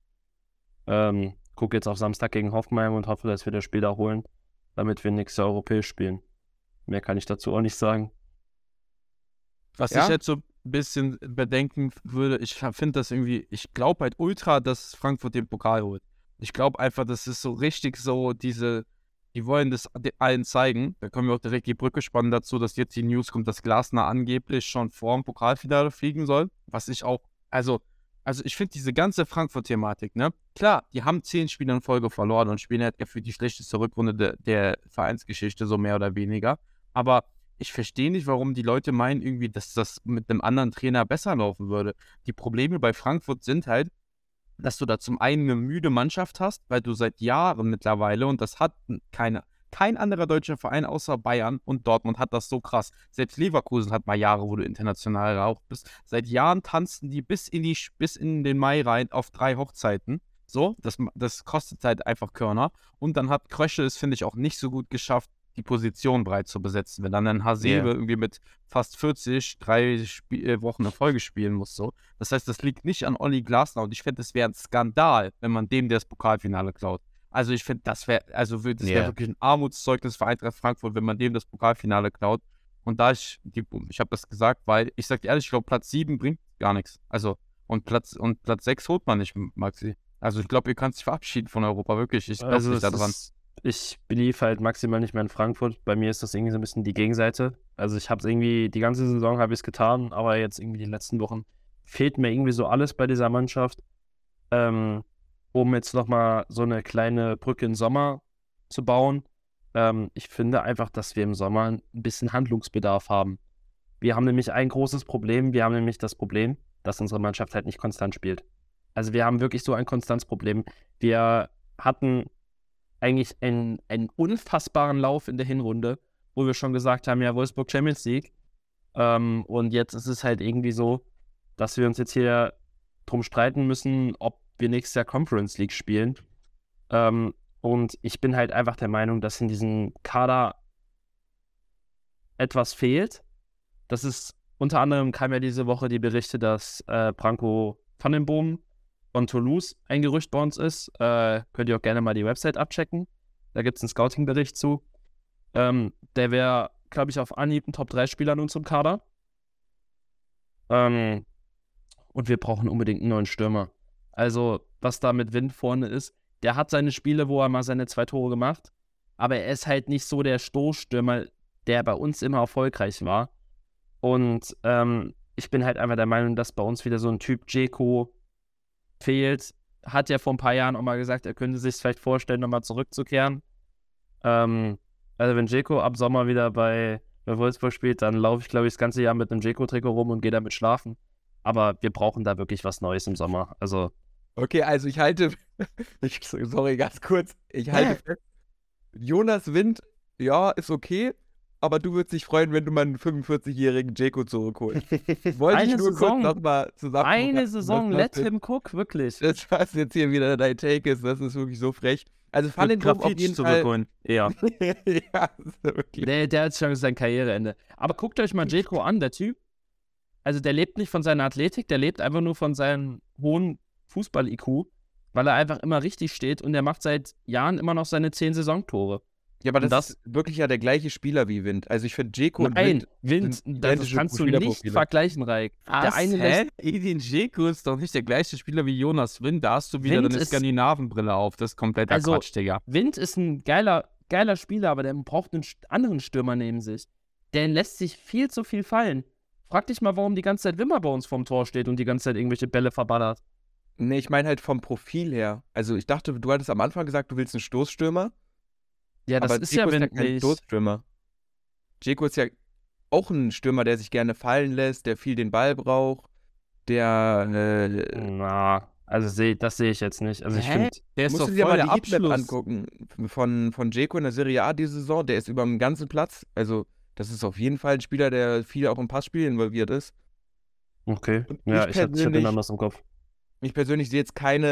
Ähm, gucke jetzt auf Samstag gegen Hoffenheim und hoffe, dass wir das Spiel da holen, damit wir nächstes Jahr europäisch spielen. Mehr kann ich dazu auch nicht sagen. Was Ja? ich jetzt so ein bisschen bedenken würde, ich finde das irgendwie, ich glaube halt ultra, dass Frankfurt den Pokal holt. Ich glaube einfach, das ist so richtig so diese, die wollen das allen zeigen. Da können wir auch direkt die Brücke spannen dazu, dass jetzt die News kommt, dass Glasner angeblich schon vor dem Pokalfinale fliegen soll. Was ich auch, also, also ich finde diese ganze Frankfurt-Thematik, ne? Klar, die haben zehn Spiele in Folge verloren und spielen halt für die schlechteste Rückrunde de, der Vereinsgeschichte, so mehr oder weniger. Aber ich verstehe nicht, warum die Leute meinen irgendwie, dass das mit einem anderen Trainer besser laufen würde. Die Probleme bei Frankfurt sind halt, dass du da zum einen eine müde Mannschaft hast, weil du seit Jahren mittlerweile, und das hat keine, kein anderer deutscher Verein außer Bayern und Dortmund hat das so krass. Selbst Leverkusen hat mal Jahre, wo du international auch bist. Seit Jahren tanzen die bis in, die, bis in den Mai rein auf drei Hochzeiten. So, das, das kostet halt einfach Körner. Und dann hat Krösche es, finde ich, auch nicht so gut geschafft, die Position breit zu besetzen. Wenn dann ein Hasebe Ja. irgendwie mit fast 40 drei Spie äh, Wochen in Folge spielen muss. So. Das heißt, das liegt nicht an Olli Glasner und ich finde, es wäre ein Skandal, wenn man dem das Pokalfinale klaut. Also ich finde, das wäre, also das wäre Ja. wirklich ein Armutszeugnis für Eintracht Frankfurt, wenn man dem das Pokalfinale klaut. Und da ich, die, ich habe das gesagt, weil ich sag dir ehrlich, ich glaube, Platz 7 bringt gar nichts. Also, und Platz, und Platz 6 holt man nicht, Maxi. Also ich glaube, ihr könnt sich verabschieden von Europa, wirklich. Ich glaube Also nicht daran. ist, ich belief halt maximal nicht mehr in Frankfurt. Bei mir ist das irgendwie so ein bisschen die Gegenseite. Also ich habe es irgendwie, die ganze Saison habe ich es getan, aber jetzt irgendwie die letzten Wochen fehlt mir irgendwie so alles bei dieser Mannschaft. Ähm, um jetzt nochmal so eine kleine Brücke im Sommer zu bauen. Ähm, ich finde einfach, dass wir im Sommer ein bisschen Handlungsbedarf haben. Wir haben nämlich ein großes Problem. Wir haben nämlich das Problem, dass unsere Mannschaft halt nicht konstant spielt. Also wir haben wirklich so ein Konstanzproblem. Wir hatten eigentlich einen, einen unfassbaren Lauf in der Hinrunde, wo wir schon gesagt haben, ja, Wolfsburg Champions League. Ähm, und jetzt ist es halt irgendwie so, dass wir uns jetzt hier drum streiten müssen, ob wir nächstes Jahr Conference League spielen. Ähm, und ich bin halt einfach der Meinung, dass in diesem Kader etwas fehlt. Das ist unter anderem kam ja diese Woche die Berichte, dass äh, Branko van den Boom von Toulouse ein Gerücht bei uns ist. Äh, könnt ihr auch gerne mal die Website abchecken. Da gibt es einen Scouting-Bericht zu. Ähm, der wäre, glaube ich, auf Anhieb ein Top-3-Spieler in unserem Kader. Ähm, und wir brauchen unbedingt einen neuen Stürmer. Also, was da mit Wind vorne ist, der hat seine Spiele, wo er mal seine zwei Tore gemacht, aber er ist halt nicht so der Stoßstürmer, der bei uns immer erfolgreich war. Und ähm, ich bin halt einfach der Meinung, dass bei uns wieder so ein Typ Jeko fehlt. Hat ja vor ein paar Jahren auch mal gesagt, er könnte sich vielleicht vorstellen, nochmal zurückzukehren. Ähm, also wenn Jeko ab Sommer wieder bei, bei Wolfsburg spielt, dann laufe ich, glaube ich, das ganze Jahr mit einem Jeko-Trikot rum und gehe damit schlafen. Aber wir brauchen da wirklich was Neues im Sommer. Also Okay, also ich halte, ich, sorry, ganz kurz, ich halte fest, Jonas Wind, ja, ist okay, aber du würdest dich freuen, wenn du mal einen 45-jährigen Jeko zurückholst. Wollte Eine ich nur Saison. kurz nochmal zusammen. eine Saison, let him cook, wirklich. das, was jetzt hier wieder dein Take ist, das ist wirklich so frech. Also Boom auf jeden Fall. zurückholen. Ja. ja, ist wirklich. Der, der hat schon sein Karriereende. Aber guckt euch mal Jeko an, der Typ. Also der lebt nicht von seiner Athletik, der lebt einfach nur von seinem hohen Fußball-IQ, weil er einfach immer richtig steht und der macht seit Jahren immer noch seine 10 Saisontore. Ja, aber das, das- ist wirklich ja der gleiche Spieler wie Wind. Also ich finde Jeko und Nein, Wind. Wind, sind das kannst du nicht vergleichen, Raik. Der eine hä? Edin Dzeko ist doch nicht der gleiche Spieler wie Jonas Wind. Da hast du wieder Wind deine ist- Skandinavenbrille auf. Das ist kompletter Also- Quatsch, Digga. Wind ist ein geiler, geiler Spieler, aber der braucht einen anderen Stürmer neben sich. Der lässt sich viel zu viel fallen. Frag dich mal, warum die ganze Zeit Wimmer bei uns vorm Tor steht und die ganze Zeit irgendwelche Bälle verballert. Nee, ich meine halt vom Profil her. Also ich dachte, du hattest am Anfang gesagt, du willst einen Stoßstürmer. Ja, das aber ist Dzeko ja, wenn kein nicht. Stoßstürmer. Jeko ist ja auch ein Stürmer, der sich gerne fallen lässt, der viel den Ball braucht, der äh, Na, also seh, das sehe ich jetzt nicht. Also ich finde, Der ist doch du dir voll mal der die Heatmap angucken von, von Jeko in der Serie A diese Saison. Der ist über dem ganzen Platz. Also das ist auf jeden Fall ein Spieler, der viel auch im Passspiel involviert ist. okay. Und Ja, ich ich hatte ich den anders im Kopf. Ich persönlich sehe jetzt keine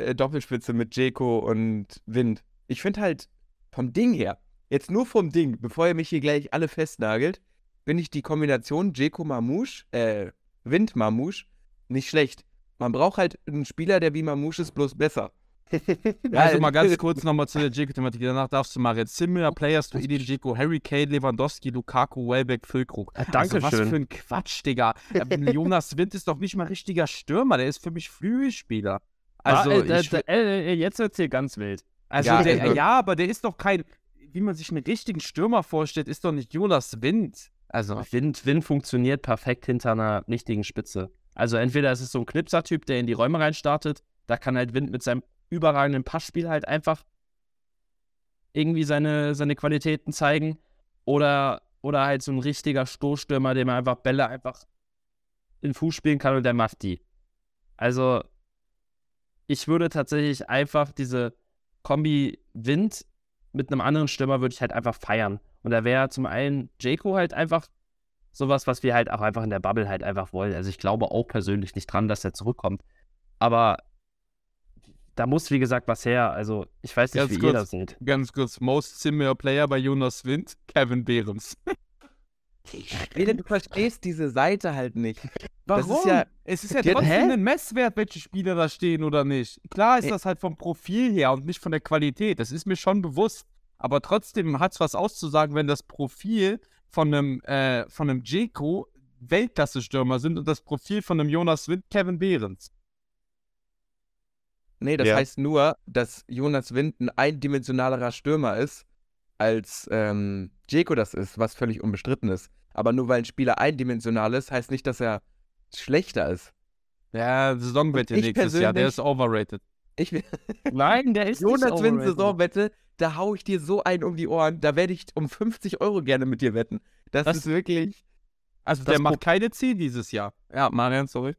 äh, Doppelspitze mit Jeko und Wind. Ich finde halt vom Ding her, jetzt nur vom Ding, bevor ihr mich hier gleich alle festnagelt, finde ich die Kombination Jeko Mamouche, äh, Wind Mamouche nicht schlecht. Man braucht halt einen Spieler, der wie Mamouche ist, bloß besser. Also mal ganz kurz nochmal zu der Jeko-Thematik. Danach darfst du mal jetzt Similar Players to Edin Jeko, Harry Kane, Lewandowski, Lukaku, Welbeck, Füllkrug. Ah, Also was Dankeschön. für ein Quatsch, Digga. Ähm, Jonas Wind ist doch nicht mal richtiger Stürmer, der ist für mich Flügelspieler. Also, ah, äh, ich, äh, äh, äh, jetzt wird's hier ganz wild. Also Ja, der, also- ja, aber der ist doch kein, wie man sich einen richtigen Stürmer vorstellt, ist doch nicht Jonas Wind. Also, Wind, Wind funktioniert perfekt hinter einer nichtigen Spitze. Also entweder ist es so ein Knipser-Typ, der in die Räume reinstartet, da kann halt Wind mit seinem überragenden Passspiel halt einfach irgendwie seine, seine Qualitäten zeigen. Oder, oder halt so ein richtiger Stoßstürmer, dem er einfach Bälle einfach in den Fuß spielen kann und der macht die. Also ich würde tatsächlich einfach diese Kombi Wind mit einem anderen Stürmer würde ich halt einfach feiern. Und da wäre zum einen Jayco halt einfach sowas, was wir halt auch einfach in der Bubble halt einfach wollen. Also ich glaube auch persönlich nicht dran, dass er zurückkommt. Aber da muss, wie gesagt, was her. Also ich weiß nicht, Ganz wie kurz. ihr das seht. ganz kurz, Most Similar Player bei Jonas Wind, Kevin Behrens. Nee, du verstehst diese Seite halt nicht. Das Warum? ist ja- es ist ja trotzdem hä? ein Messwert, welche Spieler da stehen oder nicht. Klar ist Ey. das halt vom Profil her und nicht von der Qualität. Das ist mir schon bewusst. Aber trotzdem hat es was auszusagen, wenn das Profil von einem, äh, von einem Jeko Weltklasse-Stürmer sind und das Profil von einem Jonas Wind Kevin Behrens. Nee, das Ja. heißt nur, dass Jonas Wind ein eindimensionalerer Stürmer ist, als ähm, Jeko das ist, was völlig unbestritten ist. Aber nur weil ein Spieler eindimensional ist, heißt nicht, dass er schlechter ist. Ja, Saisonwette nächstes Jahr, der ist overrated. Ich, Nein, der ist Jonas nicht overrated. Saisonwette, da hau ich dir so einen um die Ohren. Da werde ich um 50 Euro gerne mit dir wetten. Das, Das- ist wirklich. Also der macht keine 10 dieses Jahr. Ja, Marian, sorry.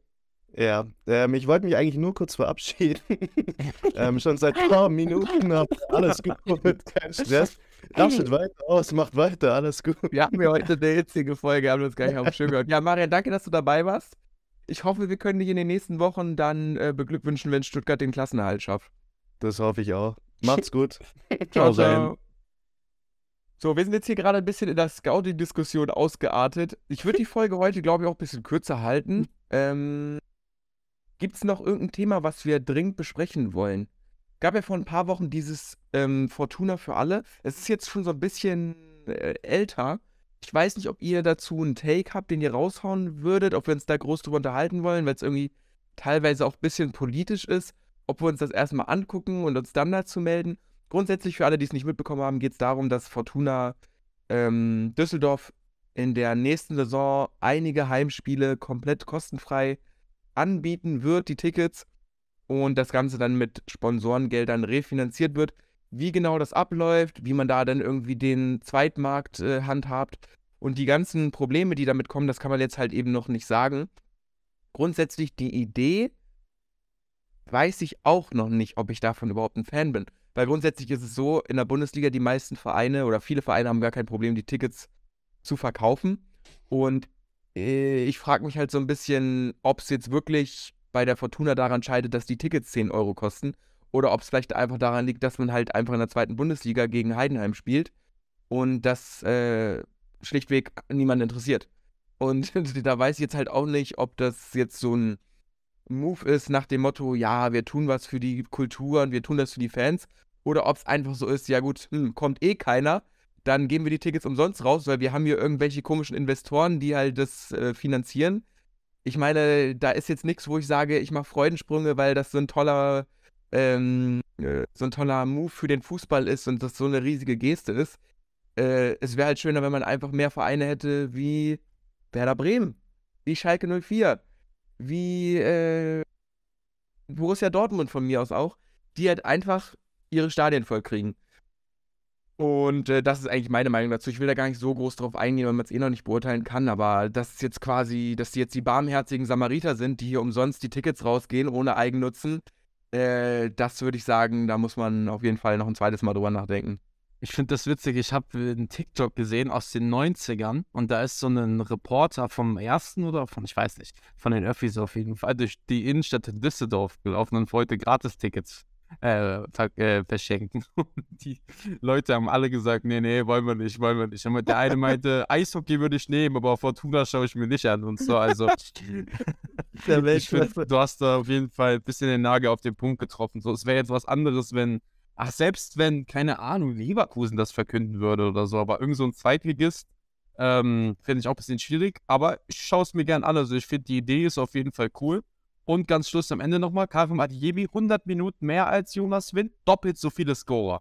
Ja, ähm, ich wollte mich eigentlich nur kurz verabschieden. ähm, schon seit ein paar Minuten hab alles gut, kein Stress. Lasst weiter aus, macht weiter, alles gut. Wir haben ja heute eine hitzige Folge, haben uns gar nicht auf dem Schirm gehabt. Ja, Marian, danke, dass du dabei warst. Ich hoffe, wir können dich in den nächsten Wochen dann äh, beglückwünschen, wenn Stuttgart den Klassenerhalt schafft. Das hoffe ich auch. Macht's gut. Ciao, ciao. So, wir sind jetzt hier gerade ein bisschen in der Scouting-Diskussion ausgeartet. Ich würde die Folge heute, glaube ich, auch ein bisschen kürzer halten. Ähm, Gibt es noch irgendein Thema, was wir dringend besprechen wollen? Gab ja vor ein paar Wochen dieses ähm, Fortuna für alle. Es ist jetzt schon so ein bisschen äh, älter. Ich weiß nicht, ob ihr dazu einen Take habt, den ihr raushauen würdet, ob wir uns da groß drüber unterhalten wollen, weil es irgendwie teilweise auch ein bisschen politisch ist, ob wir uns das erstmal angucken und uns dann dazu melden. Grundsätzlich für alle, die es nicht mitbekommen haben, geht es darum, dass Fortuna ähm, Düsseldorf in der nächsten Saison einige Heimspiele komplett kostenfrei anbieten wird, die Tickets, und das Ganze dann mit Sponsorengeldern refinanziert wird. Wie genau das abläuft, wie man da dann irgendwie den Zweitmarkt äh, handhabt und die ganzen Probleme, die damit kommen, das kann man jetzt halt eben noch nicht sagen. Grundsätzlich die Idee weiß ich auch noch nicht, ob ich davon überhaupt ein Fan bin. Weil grundsätzlich ist es so, in der Bundesliga die meisten Vereine oder viele Vereine haben gar kein Problem, die Tickets zu verkaufen. Und äh, ich frage mich halt so ein bisschen, ob es jetzt wirklich bei der Fortuna daran scheidet, dass die Tickets 10 Euro kosten. Oder ob es vielleicht einfach daran liegt, dass man halt einfach in der zweiten Bundesliga gegen Heidenheim spielt und das äh, schlichtweg niemand interessiert. Und da weiß ich jetzt halt auch nicht, ob das jetzt so ein Move ist nach dem Motto, ja, wir tun was für die Kultur und wir tun das für die Fans. Oder ob es einfach so ist, ja gut, hm, kommt eh keiner, dann geben wir die Tickets umsonst raus, weil wir haben hier irgendwelche komischen Investoren, die halt das äh, finanzieren. Ich meine, da ist jetzt nichts, wo ich sage, ich mache Freudensprünge, weil das so ein toller, ähm, äh, so ein toller Move für den Fußball ist und das so eine riesige Geste ist. Äh, es wäre halt schöner, wenn man einfach mehr Vereine hätte wie Werder Bremen, wie Schalke 04, wie äh, Borussia Dortmund von mir aus auch, die halt einfach ihre Stadien voll kriegen. Und äh, das ist eigentlich meine Meinung dazu. Ich will da gar nicht so groß drauf eingehen, weil man es eh noch nicht beurteilen kann, aber das ist jetzt quasi, dass die jetzt die barmherzigen Samariter sind, die hier umsonst die Tickets rausgehen, ohne Eigennutzen, äh, das würde ich sagen, da muss man auf jeden Fall noch ein zweites Mal drüber nachdenken. Ich finde das witzig. Ich habe einen TikTok gesehen aus den 90ern und da ist so ein Reporter vom ersten oder von, ich weiß nicht, von den Öffis auf jeden Fall durch die Innenstadt in Düsseldorf gelaufen und wollte Gratis-Tickets äh, äh, verschenken. Und die Leute haben alle gesagt, nee, nee, wollen wir nicht, wollen wir nicht. Und der eine meinte, Eishockey würde ich nehmen, aber Fortuna schaue ich mir nicht an und so. Also ich finde, du hast da auf jeden Fall ein bisschen den Nagel auf den Punkt getroffen. So, es wäre jetzt was anderes, wenn, ach, selbst wenn, keine Ahnung, Leverkusen das verkünden würde oder so, aber irgend so ein Zweitligist, ähm, finde ich auch ein bisschen schwierig. Aber ich schaue es mir gern an. Also ich finde, die Idee ist auf jeden Fall cool. Und ganz Schluss am Ende nochmal, Karim Adiebi, 100 Minuten mehr als Jonas Wind, doppelt so viele Scorer.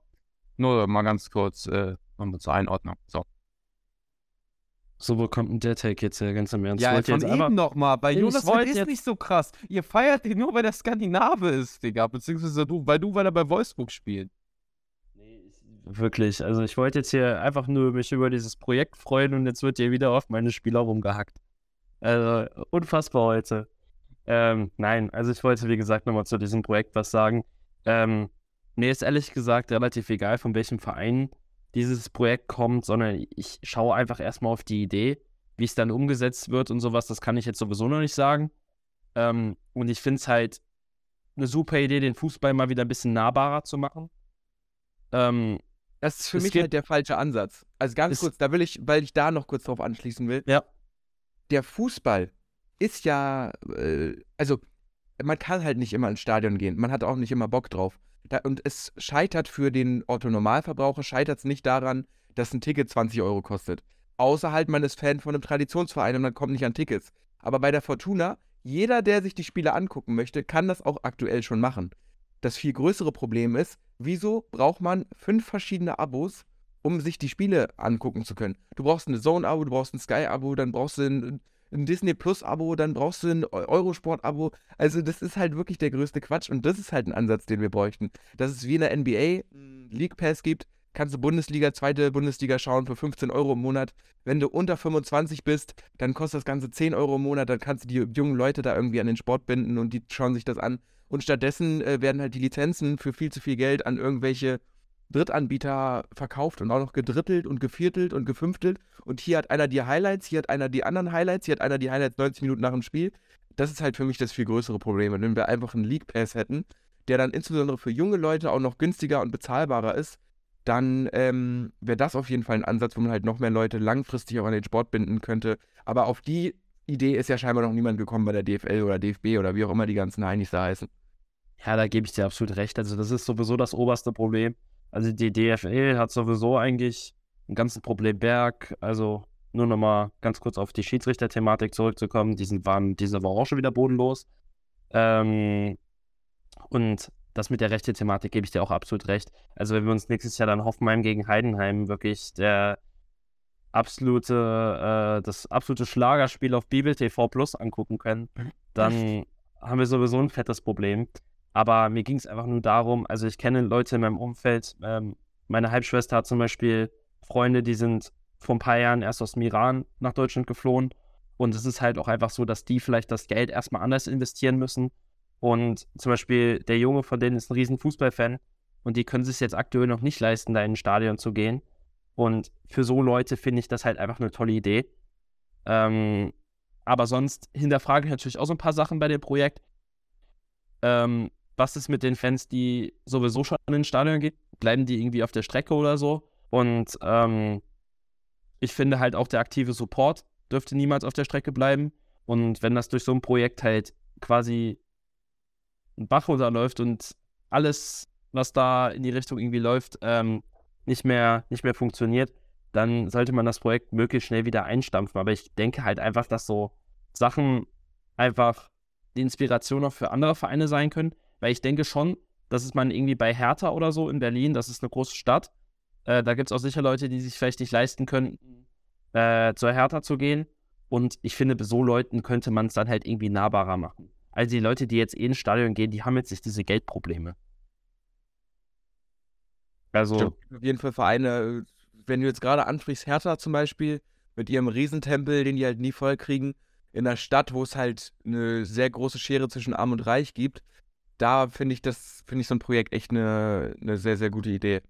Nur mal ganz kurz, äh, nochmal zur Einordnung. So. So, wo kommt denn der Take jetzt her, ganz im Ernst? Ja, Wollt von jetzt eben nochmal. Bei Jonas Wind ist jetzt- nicht so krass. Ihr feiert ihn nur, weil der Skandinave ist, Digga. Beziehungsweise du, weil du, weil er bei Wolfsburg spielt. Wirklich, also ich wollte jetzt hier einfach nur mich über dieses Projekt freuen und jetzt wird hier wieder auf meine Spieler rumgehackt. Also unfassbar heute. Ähm, nein, also ich wollte, wie gesagt, nochmal zu diesem Projekt was sagen. Ähm, mir ist ehrlich gesagt relativ egal, von welchem Verein dieses Projekt kommt, sondern ich schaue einfach erstmal auf die Idee, wie es dann umgesetzt wird und sowas. Das kann ich jetzt sowieso noch nicht sagen. Ähm, und ich finde es halt eine super Idee, den Fußball mal wieder ein bisschen nahbarer zu machen. Ähm, Das ist für mich halt der falsche Ansatz. Also ganz kurz, da will ich, weil ich da noch kurz drauf anschließen will. Ja. Der Fußball ist ja, äh, also man kann halt nicht immer ins Stadion gehen. Man hat auch nicht immer Bock drauf. Und es scheitert für den Otto-Normalverbraucher, scheitert es nicht daran, dass ein Ticket 20 Euro kostet. Außer halt, man ist Fan von einem Traditionsverein und man kommt nicht an Tickets. Aber bei der Fortuna, jeder, der sich die Spiele angucken möchte, kann das auch aktuell schon machen. Das viel größere Problem ist, wieso braucht man fünf verschiedene Abos, um sich die Spiele angucken zu können? Du brauchst eine Zone-Abo, du brauchst ein Sky-Abo, dann brauchst du ein, ein Disney Plus-Abo, dann brauchst du ein Eurosport-Abo. Also, das ist halt wirklich der größte Quatsch und das ist halt ein Ansatz, den wir bräuchten. Dass es wie in der NBA einen League Pass gibt, kannst du Bundesliga, zweite Bundesliga schauen für 15 Euro im Monat. Wenn du unter 25 bist, dann kostet das Ganze 10 Euro im Monat, dann kannst du die jungen Leute da irgendwie an den Sport binden und die schauen sich das an. Und stattdessen äh, werden halt die Lizenzen für viel zu viel Geld an irgendwelche Drittanbieter verkauft und auch noch gedrittelt und geviertelt und gefünftelt. Und hier hat einer die Highlights, hier hat einer die anderen Highlights, hier hat einer die Highlights 90 Minuten nach dem Spiel. Das ist halt für mich das viel größere Problem. Wenn wir einfach einen League Pass hätten, der dann insbesondere für junge Leute auch noch günstiger und bezahlbarer ist, dann ähm, wäre das auf jeden Fall ein Ansatz, wo man halt noch mehr Leute langfristig auch an den Sport binden könnte. Aber auf die Idee ist ja scheinbar noch niemand gekommen bei der DFL oder DFB oder wie auch immer die ganzen Heinis da heißen. Ja, da gebe ich dir absolut recht. Also das ist sowieso das oberste Problem. Also die DFL hat sowieso eigentlich ein ganzes Problem Berg. Also nur nochmal ganz kurz auf die Schiedsrichter-Thematik zurückzukommen. Die sind, waren diese Woche auch schon wieder bodenlos. Ähm, und das mit der rechte Thematik gebe ich dir auch absolut recht. Also wenn wir uns nächstes Jahr dann Hoffenheim gegen Heidenheim wirklich der absolute, äh, das absolute Schlagerspiel auf Bibel TV Plus angucken können, dann haben wir sowieso ein fettes Problem. Aber mir ging es einfach nur darum, also ich kenne Leute in meinem Umfeld, ähm, meine Halbschwester hat zum Beispiel Freunde, die sind vor ein paar Jahren erst aus dem Iran nach Deutschland geflohen. Und es ist halt auch einfach so, dass die vielleicht das Geld erstmal anders investieren müssen und zum Beispiel der Junge von denen ist ein riesen Fußballfan und die können sich jetzt aktuell noch nicht leisten, da in ein Stadion zu gehen. Und für so Leute finde ich das halt einfach eine tolle Idee. Ähm, aber sonst hinterfrage ich natürlich auch so ein paar Sachen bei dem Projekt. Ähm, was ist mit den Fans, die sowieso schon in ein Stadion gehen? Bleiben die irgendwie auf der Strecke oder so? Und ähm, ich finde halt auch der aktive Support dürfte niemals auf der Strecke bleiben. Und wenn das durch so ein Projekt halt quasi ein Bach runterläuft und alles, was da in die Richtung irgendwie läuft, ähm, nicht, mehr, nicht mehr funktioniert, dann sollte man das Projekt möglichst schnell wieder einstampfen. Aber ich denke halt einfach, dass so Sachen einfach die Inspiration auch für andere Vereine sein können, weil ich denke schon, dass es man irgendwie bei Hertha oder so in Berlin, das ist eine große Stadt, äh, da gibt es auch sicher Leute, die sich vielleicht nicht leisten können, äh, zur Hertha zu gehen. Und ich finde, so Leuten könnte man es dann halt irgendwie nahbarer machen. Also die Leute, die jetzt eh ins Stadion gehen, die haben jetzt nicht diese Geldprobleme. Also. Auf jeden Fall Vereine, wenn du jetzt gerade ansprichst, Hertha zum Beispiel, mit ihrem Riesentempel, den die halt nie voll kriegen, in einer Stadt, wo es halt eine sehr große Schere zwischen Arm und Reich gibt, da finde ich das, finde ich so ein Projekt echt eine, eine sehr, sehr gute Idee.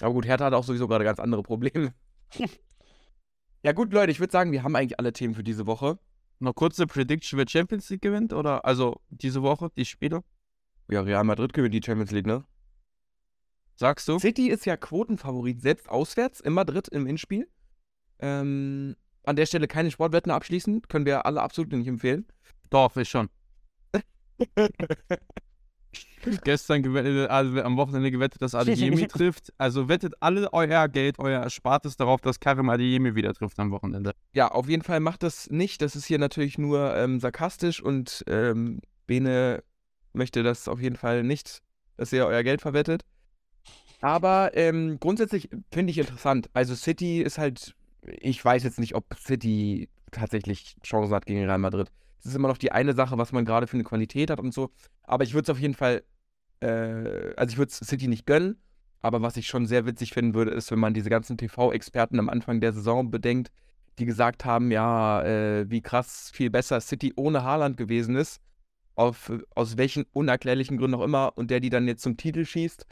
Aber gut, Hertha hat auch sowieso gerade ganz andere Probleme. ja, gut, Leute, ich würde sagen, wir haben eigentlich alle Themen für diese Woche. Noch kurze Prediction, wer Champions League gewinnt? Oder also diese Woche, die Spiele? Ja, Real Madrid gewinnt die Champions League, ne? Sagst du? City ist ja Quotenfavorit, selbst auswärts in Madrid im Hinspiel. Ähm, an der Stelle keine Sportwetten abschließen, können wir alle absolut nicht empfehlen. Doch, ich schon. Gestern gewettet, also am Wochenende gewettet, dass Adeyemi trifft. Also wettet alle euer Geld, euer Erspartes darauf, dass Karim Adeyemi wieder trifft am Wochenende. Ja, auf jeden Fall macht das nicht. Das ist hier natürlich nur ähm, sarkastisch und ähm, Bene möchte das auf jeden Fall nicht, dass ihr euer Geld verwettet. Aber ähm, grundsätzlich finde ich interessant. Also City ist halt, ich weiß jetzt nicht, ob City tatsächlich Chancen hat gegen Real Madrid. Das ist immer noch die eine Sache, was man gerade für eine Qualität hat und so. Aber ich würde es auf jeden Fall äh, also ich würde es City nicht gönnen, aber was ich schon sehr witzig finden würde, ist, wenn man diese ganzen TV-Experten am Anfang der Saison bedenkt, die gesagt haben, ja, äh, wie krass viel besser City ohne Haaland gewesen ist, auf, aus welchen unerklärlichen Gründen auch immer, und der die dann jetzt zum Titel schießt,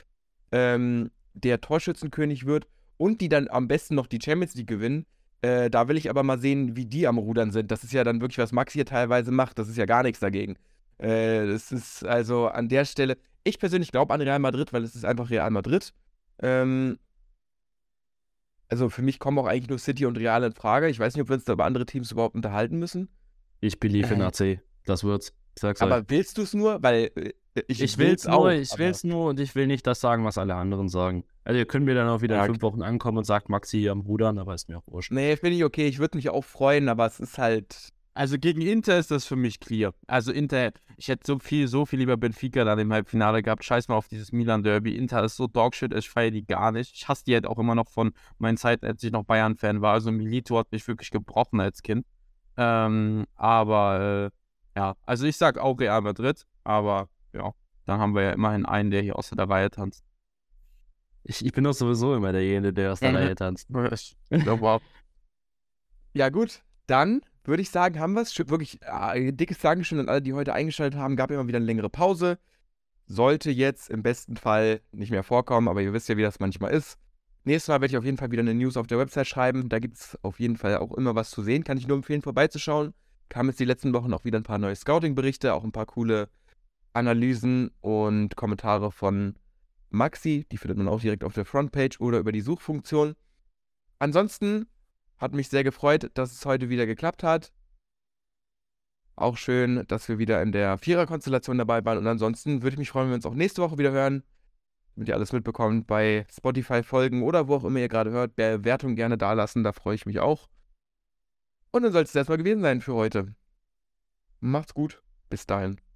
ähm, der Torschützenkönig wird und die dann am besten noch die Champions League gewinnen. Äh, da will ich aber mal sehen, wie die am Rudern sind. Das ist ja dann wirklich, was Max hier teilweise macht. Das ist ja gar nichts dagegen. Äh, das ist also an der Stelle, ich persönlich glaube an Real Madrid, weil es ist einfach Real Madrid. Ähm, also für mich kommen auch eigentlich nur City und Real in Frage. Ich weiß nicht, ob wir uns da über andere Teams überhaupt unterhalten müssen. Ich believe in äh. AC. Das wird's. Sag's aber euch. willst du es nur? Weil äh, ich, ich will's, nur, auch, ich will's nur und ich will nicht das sagen, was alle anderen sagen. Also ihr könnt mir dann auch wieder ja, in fünf Wochen ankommen und sagt Maxi hier am Rudern, aber ist mir auch wurscht. Nee, finde ich okay. Ich würde mich auch freuen, aber es ist halt. Also gegen Inter ist das für mich clear. Also Inter, ich hätte so viel, so viel lieber Benfica dann im Halbfinale gehabt. Scheiß mal auf dieses Milan-Derby. Inter ist so Dogshit, ich feiere die gar nicht. Ich hasse die halt auch immer noch von meinen Zeiten, als ich noch Bayern-Fan war. Also Milito hat mich wirklich gebrochen als Kind. Ähm, aber äh, ja, also ich sag auch Real Madrid, aber ja, dann haben wir ja immerhin einen, der hier außer der Reihe tanzt. Ich, ich bin doch sowieso immer derjenige, der aus der Mhm. Reihe tanzt. Ja, gut. Dann würde ich sagen, haben wir es. Wirklich äh, dickes Dankeschön an alle, die heute eingeschaltet haben. Gab immer wieder eine längere Pause. Sollte jetzt im besten Fall nicht mehr vorkommen, aber ihr wisst ja, wie das manchmal ist. Nächstes Mal werde ich auf jeden Fall wieder eine News auf der Website schreiben. Da gibt es auf jeden Fall auch immer was zu sehen. Kann ich nur empfehlen, vorbeizuschauen. Kamen jetzt die letzten Wochen auch wieder ein paar neue Scouting-Berichte, auch ein paar coole Analysen und Kommentare von Maxi. Die findet man auch direkt auf der Frontpage oder über die Suchfunktion. Ansonsten hat mich sehr gefreut, dass es heute wieder geklappt hat. Auch schön, dass wir wieder in der Vierer-Konstellation dabei waren. Und ansonsten würde ich mich freuen, wenn wir uns auch nächste Woche wieder hören. Damit ihr alles mitbekommt bei Spotify folgen oder wo auch immer ihr gerade hört. Bewertung gerne dalassen, da freue ich mich auch. Und dann soll es erstmal gewesen sein für heute. Macht's gut. Bis dahin.